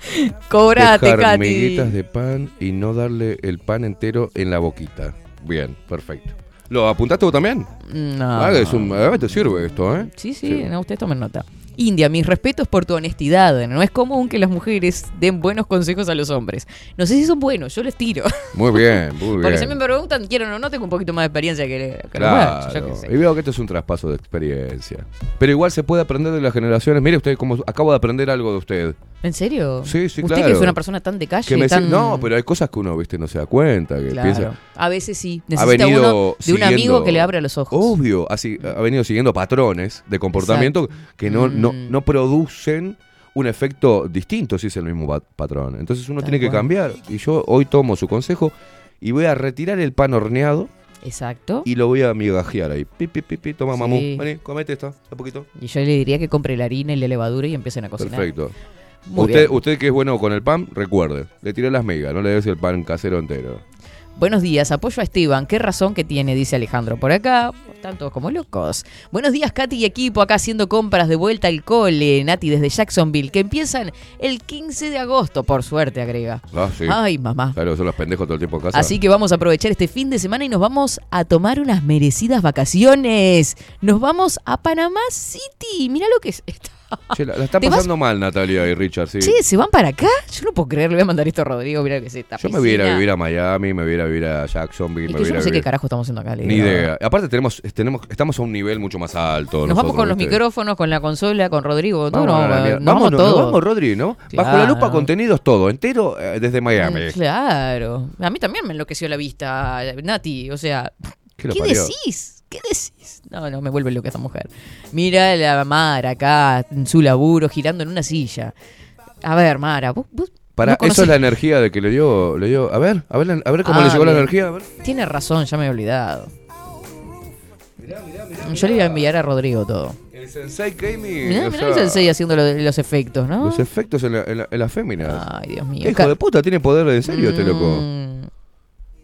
Cobrate, Dejar Katy. miguitas de pan y no darle el pan entero en la boquita. Bien, perfecto. ¿Lo apuntaste vos también? No. Ah, es un, ver, te sirve esto, ¿eh? Sí, sí, no, usted tomen nota. India, mis respetos por tu honestidad. No es común que las mujeres den buenos consejos a los hombres. No sé si son buenos, yo les tiro. Muy bien, muy Porque si bien. me preguntan, quieren o no, tengo un poquito más de experiencia que, que los machos, yo Claro. Y veo que esto es un traspaso de experiencia. Pero igual se puede aprender de las generaciones. Mire usted cómo acabo de aprender algo de usted. ¿En serio? Sí, sí, Usted claro. que es una persona tan de calle, Que me tan... no, pero hay cosas que uno, viste, no se da cuenta, que Claro. piensa. A veces sí. Ha Necesita venido uno de un amigo que le abra los ojos. Obvio, así, ha venido siguiendo patrones de comportamiento que no, no, Mm. no producen un efecto distinto si es el mismo pa- patrón. Entonces uno Tal tiene que cual. cambiar. Y yo hoy tomo su consejo y voy a retirar el pan horneado Exacto. y lo voy a migajear ahí. Pi, pi, pi, pi, toma, Sí. mamú. Vení, comete esto, un poquito. Y yo le diría que compre la harina y la levadura y empiecen a cocinar. Perfecto. Muy usted, bien. usted que es bueno con el pan, recuerde, le tiré las migas, no le des el pan casero entero. Buenos días, apoyo a Esteban. ¿Qué razón que tiene? Dice Alejandro. Por acá están todos como locos. Buenos días, Katy y equipo. Acá haciendo compras de vuelta al cole. Nati desde Jacksonville. Que empiezan el 15 de agosto. Por suerte, agrega. Ah, sí. Ay, mamá. Claro, son los pendejos todo el tiempo en casa. Así que vamos a aprovechar este fin de semana y nos vamos a tomar unas merecidas vacaciones. Nos vamos a Panamá City. Mira lo que es esto. Che, la, la están pasando mal Natalia y Richard, sí. Che, ¿se van para acá? Yo no puedo creer. Le voy a mandar esto a Rodrigo. Mira que se está. Yo me voy a ir a vivir a Miami, me voy a ir a vivir a Jacksonville, me voy yo no sé qué carajo estamos haciendo acá. le Ni idea. Aparte tenemos, tenemos, estamos a un nivel mucho más alto. Nos vamos con los micrófonos, con la consola, con Rodrigo. todo, Vamos, no, nos Vamos, nos- todos. vamos, Rodri, ¿no? Bajo la Claro. lupa contenidos todo, entero eh, desde Miami. Mm, Claro. A mí también me enloqueció la vista, Nati. O sea, ¿Qué ¿qué decís? ¿Qué decís? No, no, me vuelve loca esta mujer. Mira la Mara acá en su laburo, girando en una silla. A ver, Mara, vos, vos Para, no eso es la energía de que le dio, le dio. A ver, a ver, la- a ver cómo Ah, le llegó la energía. A ver. Tiene razón, ya me he olvidado. Yo le iba a enviar a Rodrigo todo. El Sensei Kami. Mirá, mirá sea, el sensei haciendo lo de- los efectos, ¿no? Los efectos en la, en la- en las féminas. Ay, Dios mío. ¿Qué hijo Ca- de puta? Tiene poder en serio este loco.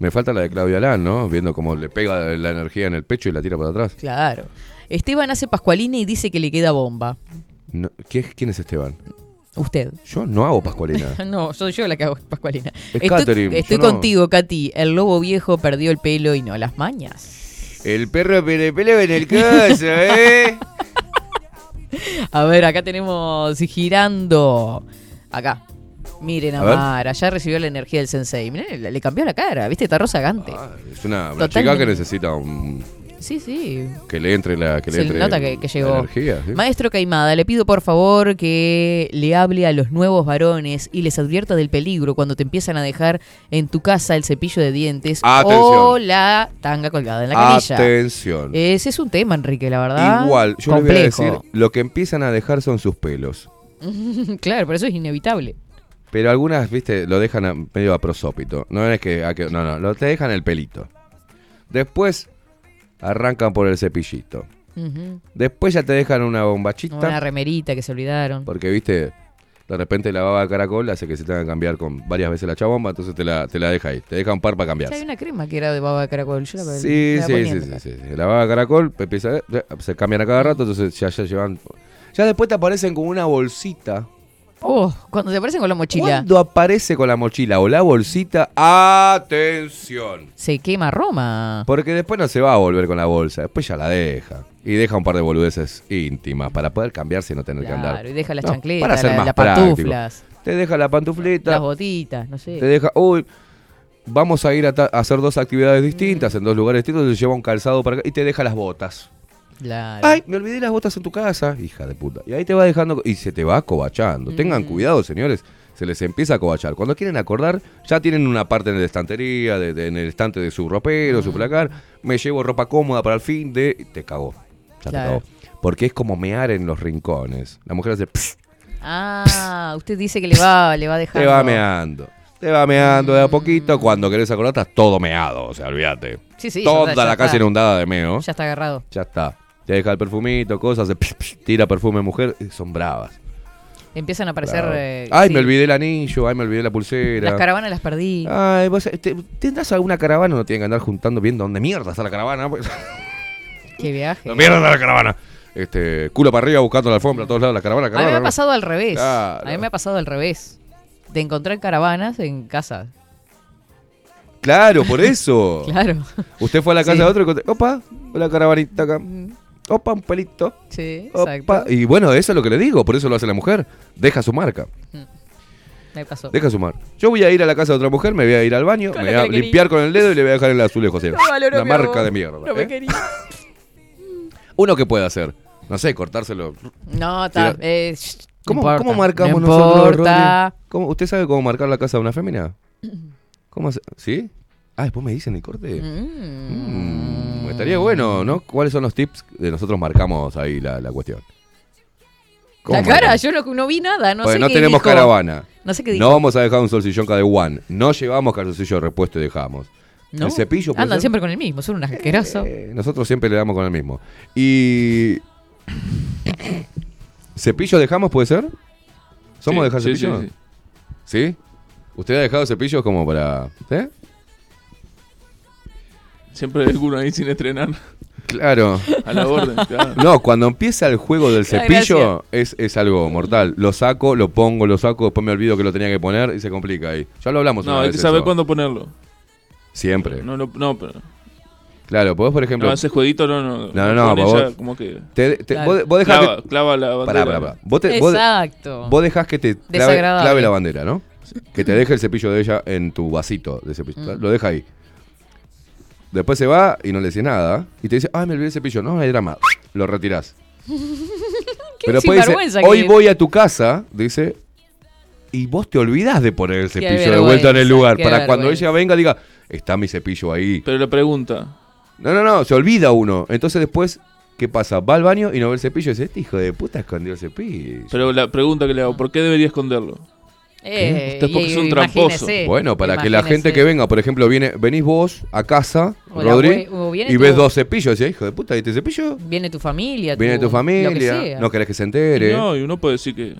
Me falta la de Claudia Lan, ¿no? Viendo cómo le pega la energía en el pecho y la tira para atrás. claro. Esteban hace Pascualina y dice que le queda bomba. No, ¿qué- ¿Quién es Esteban? Usted. Yo no hago Pascualina. No, soy yo la que hago Pascualina. Es estoy Catherine, estoy no. contigo, Katy. El lobo viejo perdió el pelo y no las mañas. El perro pele pelo en el caso, ¿eh? A ver, acá tenemos girando. Acá. Miren a, A ver. Mara, ya recibió la energía del sensei. Miren, le, cambió la cara, ¿viste? Está rozagante. Ah, es una, una chica que necesita un, Sí, sí. que le entre la que le Se entre nota que, llegó. energía, ¿sí? Maestro Caimada, le pido por favor que le hable a los nuevos varones y les advierta del peligro cuando te empiezan a dejar en tu casa el cepillo de dientes o la tanga colgada en la canilla. Atención. Ese es un tema, Enrique, la verdad. Igual, yo les voy a decir, lo que empiezan a dejar son sus pelos. claro, pero eso es inevitable. Pero algunas, viste, lo dejan a- medio a prosópito. No es que, a que- no, no, lo te dejan el pelito. Después arrancan por el cepillito. Después ya te dejan una bombachita. Una remerita que se olvidaron. Porque, viste, de repente la baba de caracol hace que se tenga que cambiar con varias veces la chabomba, entonces te la, te la deja ahí. Te deja un par para cambiar. hay una crema que era de baba de caracol. Yo la Sí, la sí, sí, sí, sí. La baba de caracol empieza, se cambian a cada rato, entonces ya, ya llevan... Ya después te aparecen con una bolsita. Oh, cuando te aparecen con la mochila. Cuando aparece con la mochila o la bolsita, atención. Se quema Roma. Porque después no se va a volver con la bolsa, después ya la deja. Y deja un par de boludeces íntimas para poder cambiarse y no tener que andar. Claro, y deja las No, chancletas, para ser la- más las práctico. pantuflas, Te deja la pantuflita, las botitas, no sé. te deja, uy, vamos a ir a hacer dos actividades distintas en dos lugares distintos, te lleva un calzado para acá y te deja las botas. Claro. Ay, me olvidé las botas en tu casa, hija de puta. Y ahí te va dejando y se te va acobachando. Tengan cuidado, señores. Se les empieza a acobachar. Cuando quieren acordar, ya tienen una parte en la estantería, de- de- en el estante de su ropero, su placar. Me llevo ropa cómoda para el fin de. Te cagó. Ya Claro. te cagó. Porque es como mear en los rincones. La mujer hace. "Pss", Ah, usted dice que le va, le va dejando. te va meando. Te va meando de a poquito. Cuando querés acordar, estás todo meado. O sea, olvídate. Sí, sí, ya Toda está, ya la casa está. inundada de meo. Ya está agarrado. Ya está. Te deja el perfumito, cosas, hace psh, psh, tira perfume mujer, eh, son bravas. Empiezan a aparecer. Claro. eh, Ay, sí. me olvidé el anillo, ay, me olvidé la pulsera. Las caravanas las perdí. Ay, vos te- tendrás alguna caravana, no tienen que andar juntando viendo dónde mierda está la caravana. Pues. Qué viaje. ¿Dónde mierda está la caravana? Este, culo para arriba buscando la alfombra a todos lados, la caravana, A mí caravana. me ha pasado al revés. Claro. A mí me ha pasado al revés. De encontrar caravanas en casa. Claro, por eso. Claro. Usted fue a la casa Sí. de otro y encontró, opa, la caravanita acá. Opa, un pelito. Sí, Opa. exacto. Y bueno, eso es lo que le digo, por eso lo hace la mujer. Deja su marca. Me pasó. Deja su marca. Yo voy a ir a la casa de otra mujer, me voy a ir al baño, Con me voy a limpiar con el dedo y le voy a dejar el azulejo así. No valoró Una marca amor. de mierda. No me ¿eh? quería. Uno que puede hacer. No sé, cortárselo. No, está. Eh, ¿Cómo, importa, cómo marcamos no nosotros? ¿Cómo- ¿Usted sabe cómo marcar la casa de una fémina? ¿Cómo hace? ¿Sí? Ah, después me dicen el corte. Mm, estaría bueno, ¿no? ¿Cuáles son los tips de nosotros marcamos ahí la, la cuestión? ¿Cómo La cara, yo no, no vi nada. No sé no qué tenemos dijo. caravana. No sé qué No dijo. vamos a dejar un solsillón cada one. No llevamos calzoncillo de repuesto y dejamos. ¿No? El cepillo Andan ser? siempre con el mismo, son unas asquerosos. Eh, nosotros siempre le damos con el mismo. Y. ¿Cepillo dejamos, puede ser? ¿Somos Sí, de dejar sí, cepillo? sí, sí. ¿Sí? ¿Usted ha dejado cepillos como para.? ¿Eh? Siempre hay alguno ahí sin estrenar. Claro. A la orden, claro. No, cuando empieza el juego del cepillo es, es algo mortal. Lo saco, lo pongo, lo saco, después me olvido que lo tenía que poner y se complica ahí. Ya lo hablamos No, una hay vez que saber eso. cuándo ponerlo. Siempre. No, no, no, pero. Claro, vos por ejemplo. No, ese jueguito no, no. No, no, no, vos- como que. te- te- Claro. vos, vos dejás Clava, que- clava la bandera. Pará, pará, pará. Vos, te- vos- Exacto. vos dejás que te clave la bandera, ¿no? Que te deje el cepillo de ella en tu vasito de cepillo. Mm. Lo deja ahí. Después se va y no le decís nada. Y te dice, ay, me olvidé el cepillo. No, hay drama. Lo retirás. Pero después dice, que hoy es. voy a tu casa, dice, y vos te olvidás de poner el cepillo de vuelta en el lugar. qué Para cuando ella venga diga, está mi cepillo ahí. Pero la pregunta. No, no, no, se olvida uno. Entonces después, ¿qué pasa? Va al baño y no ve el cepillo y dice, este hijo de puta escondió el cepillo. Pero la pregunta que le hago, ¿por qué debería esconderlo? Eh, Usted porque y- es un tramposo. imagínese, Bueno, para que la gente que venga, por ejemplo, viene, venís vos a casa, O la Rodri, abue- o viene y tu- ves dos cepillos, y decís, hijo de puta, ¿y este cepillo? Viene tu familia. Viene tu familia, no querés que se entere. No, y uno puede decir que.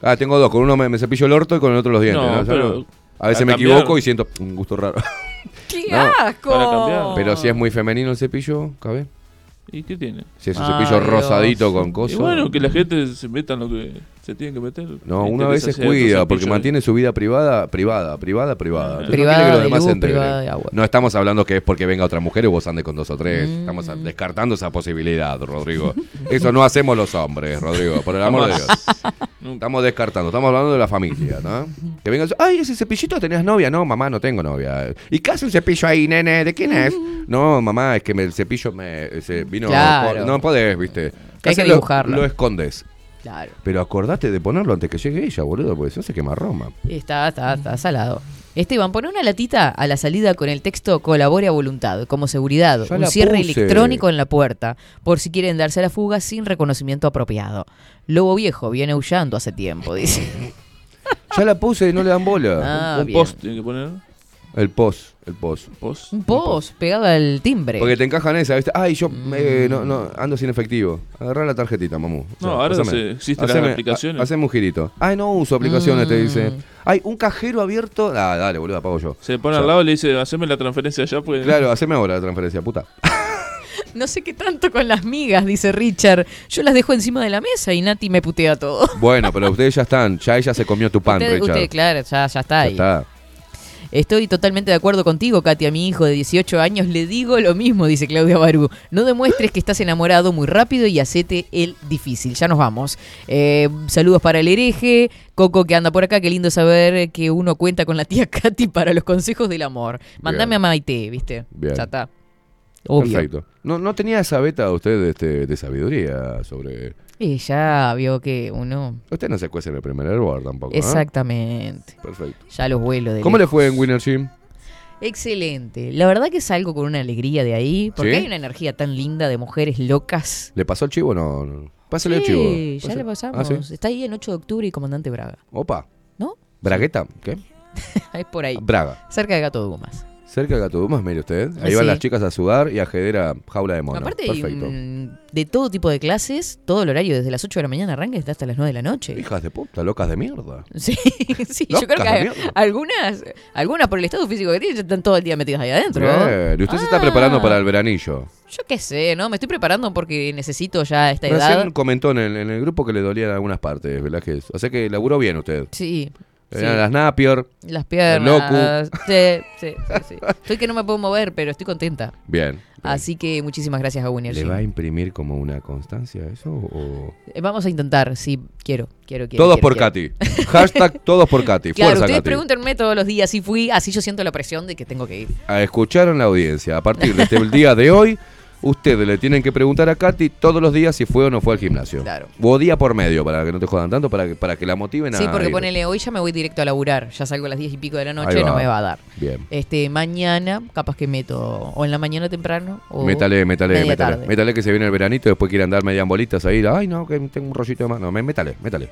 Ah, tengo dos, con uno me, me cepillo el orto y con el otro los dientes. No, ¿no? pero A veces me cambiar. equivoco y siento un gusto raro. ¡Qué No, asco! para cambiar. Pero si es muy femenino el cepillo, ¿cabe? ¿Y qué tiene? Si es un cepillo Dios. rosadito con Y cosas. bueno, que la gente se meta en lo que se tiene que meter. No, uno a veces cuida porque mantiene su vida privada, privada, privada, privada. Entonces no Privada los de demás luz, se enteren. privada de agua. No estamos hablando que es porque venga otra mujer y vos andes con dos o tres. Mm. Estamos descartando esa posibilidad, Rodrigo. Eso no hacemos los hombres, Rodrigo, por el amor de Dios. Estamos descartando, estamos hablando de la familia, ¿no? Que vengan, ay, ese cepillito tenías novia. No, mamá, no tengo novia. ¿Y qué hace un cepillo ahí, nene? ¿De quién es? No, mamá, es que me- el cepillo me se vino. Claro. No podés, viste. Que hay que dibujarlo. Lo escondes. Claro. Pero acordate de ponerlo antes que llegue ella, boludo, porque si no se quema Roma. Está, está, está salado. Esteban, pone una latita a la salida con el texto colabore a voluntad, como seguridad, Ya un cierre puse. electrónico en la puerta, por si quieren darse a la fuga sin reconocimiento apropiado. Lobo viejo viene aullando hace tiempo, dice. Ya la puse y no le dan bola. Ah, un bien. post tiene que poner. El post, el post. Post. Un post pegado al timbre. Porque te encajan esa, ¿viste? Ay, yo Mm. eh, no, no, ando sin efectivo. Agarrá la tarjetita, mamu. No, ahora se- existen las aplicaciones. ha- Haceme un girito. Ay, no uso aplicaciones, te dice. Mm. Ay, un cajero abierto. Ah, dale, boludo, apago yo. Se pone al lado y le dice, haceme la transferencia allá. Pues... Claro, haceme ahora la transferencia, puta. No sé qué tanto con las migas, dice Richard. Yo las dejo encima de la mesa y Nati me putea todo. Bueno, pero ustedes ya están. Ya ella se comió tu pan, usted, Richard. usted, claro, ya, ya está Ya ahí. está. Estoy totalmente de acuerdo contigo, Katy. A mi hijo de 18 años le digo lo mismo, dice Claudia Barú. No demuestres que estás enamorado muy rápido y hacete el difícil. Ya nos vamos. Eh, saludos para el hereje. Coco que anda por acá. Qué lindo saber que uno cuenta con la tía Katy para los consejos del amor. Mandame Bien. a Maite, ¿viste? Bien. Ya está. Obvio. Perfecto. No, no tenía esa beta usted de, este, de sabiduría sobre. Y ya vio que uno. Usted no se cuece en el primer hervor tampoco. ¿no? Exactamente. Perfecto. Ya los vuelos de ¿Cómo le fue en Winner Gym? Excelente. La verdad que salgo con una alegría de ahí, porque ¿Sí? hay una energía tan linda de mujeres locas. ¿Le pasó el chivo? No, no. Pásale el Sí, chivo. ya Pásale- le pasamos. Ah, ¿sí? Está ahí en 8 de octubre y Comandante Braga. Opa. ¿No? ¿Bragueta? ¿Qué? es por ahí. Braga. Cerca de Gato Dumas. Cerca de Gato Dumas, mire usted. Ahí Sí. van las chicas a sudar y a jeder a jaula de mono. Aparte, Perfecto. mm, de todo tipo de clases, todo el horario, desde las 8 de la mañana arranca hasta las 9 de la noche. Hijas de puta, locas de mierda. Sí, sí, yo creo que hay- algunas, algunas por el estado físico que tienen, están todo el día metidas ahí adentro. Bien. Y usted se está Ah. preparando para el veranillo. Yo qué sé, ¿no? Me estoy preparando porque necesito ya esta edad. Recién comentó en el, en el grupo que le dolían algunas partes, ¿verdad? Que es? O sea que laburó bien usted. Sí. Sí. Las Napier. Las el piernas. Sí, sí, sí, sí. Estoy que no me puedo mover, pero estoy contenta. Bien. Así que muchísimas gracias a Winner. ¿Le va a imprimir como una constancia eso? O... Vamos a intentar, sí, quiero, quiero, quiero. Todos quiero, por quiero. Katy. Hashtag todos por Katy. Claro, Fuerza, ustedes Katy. pregúntenme todos los días si fui, así yo siento la presión de que tengo que ir. A escuchar en la audiencia. A partir de este día de hoy, ustedes le tienen que preguntar a Katy todos los días si fue o no fue al gimnasio. Claro. O día por medio, para que no te jodan tanto, para que, para que la motiven a Sí, porque ir. ponele, hoy ya me voy directo a laburar, ya salgo a las 10 y pico de la noche, no me va a dar. Bien. Este, mañana, capaz que meto, o en la mañana temprano, o Métale, métale, media métale. tarde. Métale que se viene el veranito y después quiere andar media en bolitas ahí. Ay, no, que tengo un rollito de mano. No, métale, métale.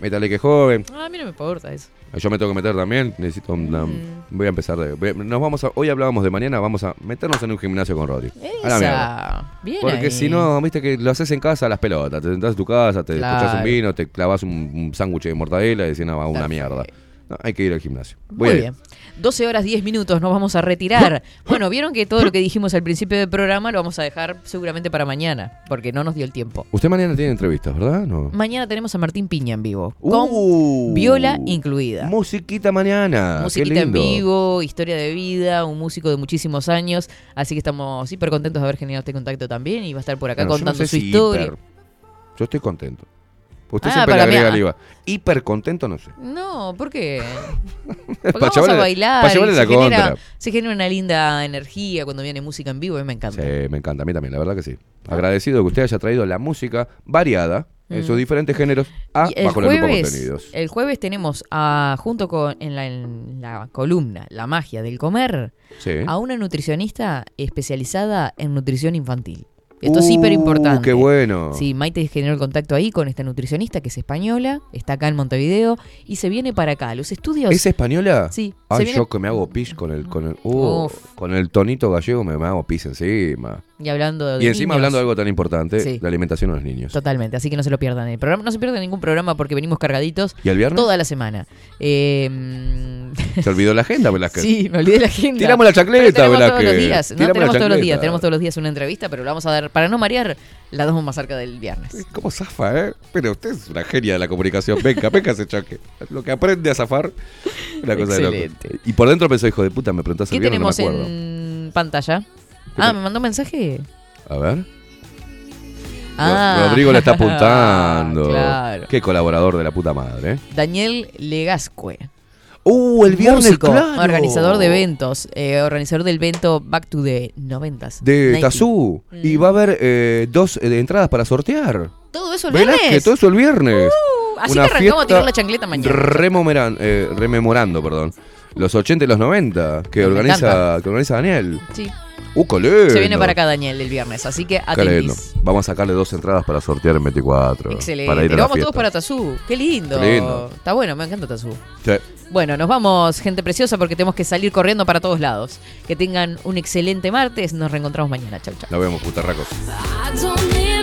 Métale que joven. Ah, a mí no me importa eso. Yo me tengo que meter también. Necesito una- Mm. Voy a empezar de. voy a- Nos vamos a, hoy hablábamos de mañana, vamos a meternos en un gimnasio con Rodri. A la mierda. Esa. Bien Porque si no, viste que lo haces en casa a las pelotas. Te sentás en tu casa, te Claro. escuchas un vino, te clavas un, un sándwich de mortadela y decís, no, va, una Perfecto. mierda. No, hay que ir al gimnasio. Muy bien. 12 horas 10 minutos, nos vamos a retirar. Bueno, vieron que todo lo que dijimos al principio del programa lo vamos a dejar seguramente para mañana, porque no nos dio el tiempo. Usted mañana tiene entrevistas, ¿verdad? No. Mañana tenemos a Martín Piña en vivo, con Uh, viola incluida. Musiquita mañana. Musiquita qué en vivo, historia de vida, un músico de muchísimos años. Así que estamos súper contentos de haber generado este contacto también y va a estar por acá Bueno, yo no contando sé su si historia. hiper. Yo estoy contento. Usted Ah, siempre le para mí, agrega el IVA. Hiper contento, no sé. No, ¿por qué? Porque vamos a bailar. pa' y llevarle se, la genera, se genera una linda energía cuando viene música en vivo. A mí me encanta. Sí, me encanta. A mí también, la verdad que sí. Agradecido que usted haya traído la música variada en Mm. sus diferentes géneros a el Bajo la Lupa jueves, Contenidos. el jueves tenemos a, junto con en la, en la columna La magia del comer Sí. a una nutricionista especializada en nutrición infantil. Esto es Uh, hiper importante. qué bueno. Sí, Maite generó el contacto ahí con esta nutricionista que es española, está acá en Montevideo y se viene para acá. Los estudios. ¿Es española? Sí. Ay, viene- yo que me hago pis con el, con el, uh, con el tonito gallego me, me hago pis encima. Y hablando de. Y encima niños. hablando de algo tan importante, Sí. la alimentación de los niños. Totalmente, así que no se lo pierdan. El programa, no se pierdan ningún programa porque venimos cargaditos ¿Y el viernes? toda la semana. Eh, mm, Se olvidó la agenda, Velázquez. sí, me olvidé la agenda. Tiramos la chacleta, tenemos Velázquez. todos los días. No, tenemos todos los días. Tenemos todos los días una entrevista, pero la vamos a dar, para no marear, la damos más cerca del viernes. ¿Cómo zafa, eh? Pero usted es una genia de la comunicación. Venga, venga ese choque. Lo que aprende a zafar, una cosa de Excelente. loco. Y por dentro pensó, hijo de puta, me preguntás el ¿Qué viernes, no tenemos me acuerdo. en pantalla? Ah, me mandó un mensaje. A ver. Ah, Rodrigo le está apuntando. claro. Qué colaborador de la puta madre, ¿eh? Daniel Legascue. Uh, el viernes, Músico, claro. organizador de eventos, eh, organizador del evento Back to the 90s. De 90. Tazú. Y va a haber eh, dos eh, entradas para sortear. Todo eso el viernes. todo eso el viernes. Uh, así que arrancamos a tirar la chancleta mañana. rememoran- eh, rememorando, perdón. Los 80 y los 90 que Me organiza, encanta. que organiza Daniel. Sí. Uh. Se viene para acá Daniel el viernes, así que atentis. Vamos a sacarle dos entradas para sortear en 24. Excelente. Para ir a Pero la vamos fiesta. todos para Tazú. Qué lindo. Qué lindo. Está bueno, me encanta Tazú. Sí. Bueno, nos vamos, gente preciosa, porque tenemos que salir corriendo para todos lados. Que tengan un excelente martes. Nos reencontramos mañana. Chau, chau. Nos vemos, putarracos. I don't need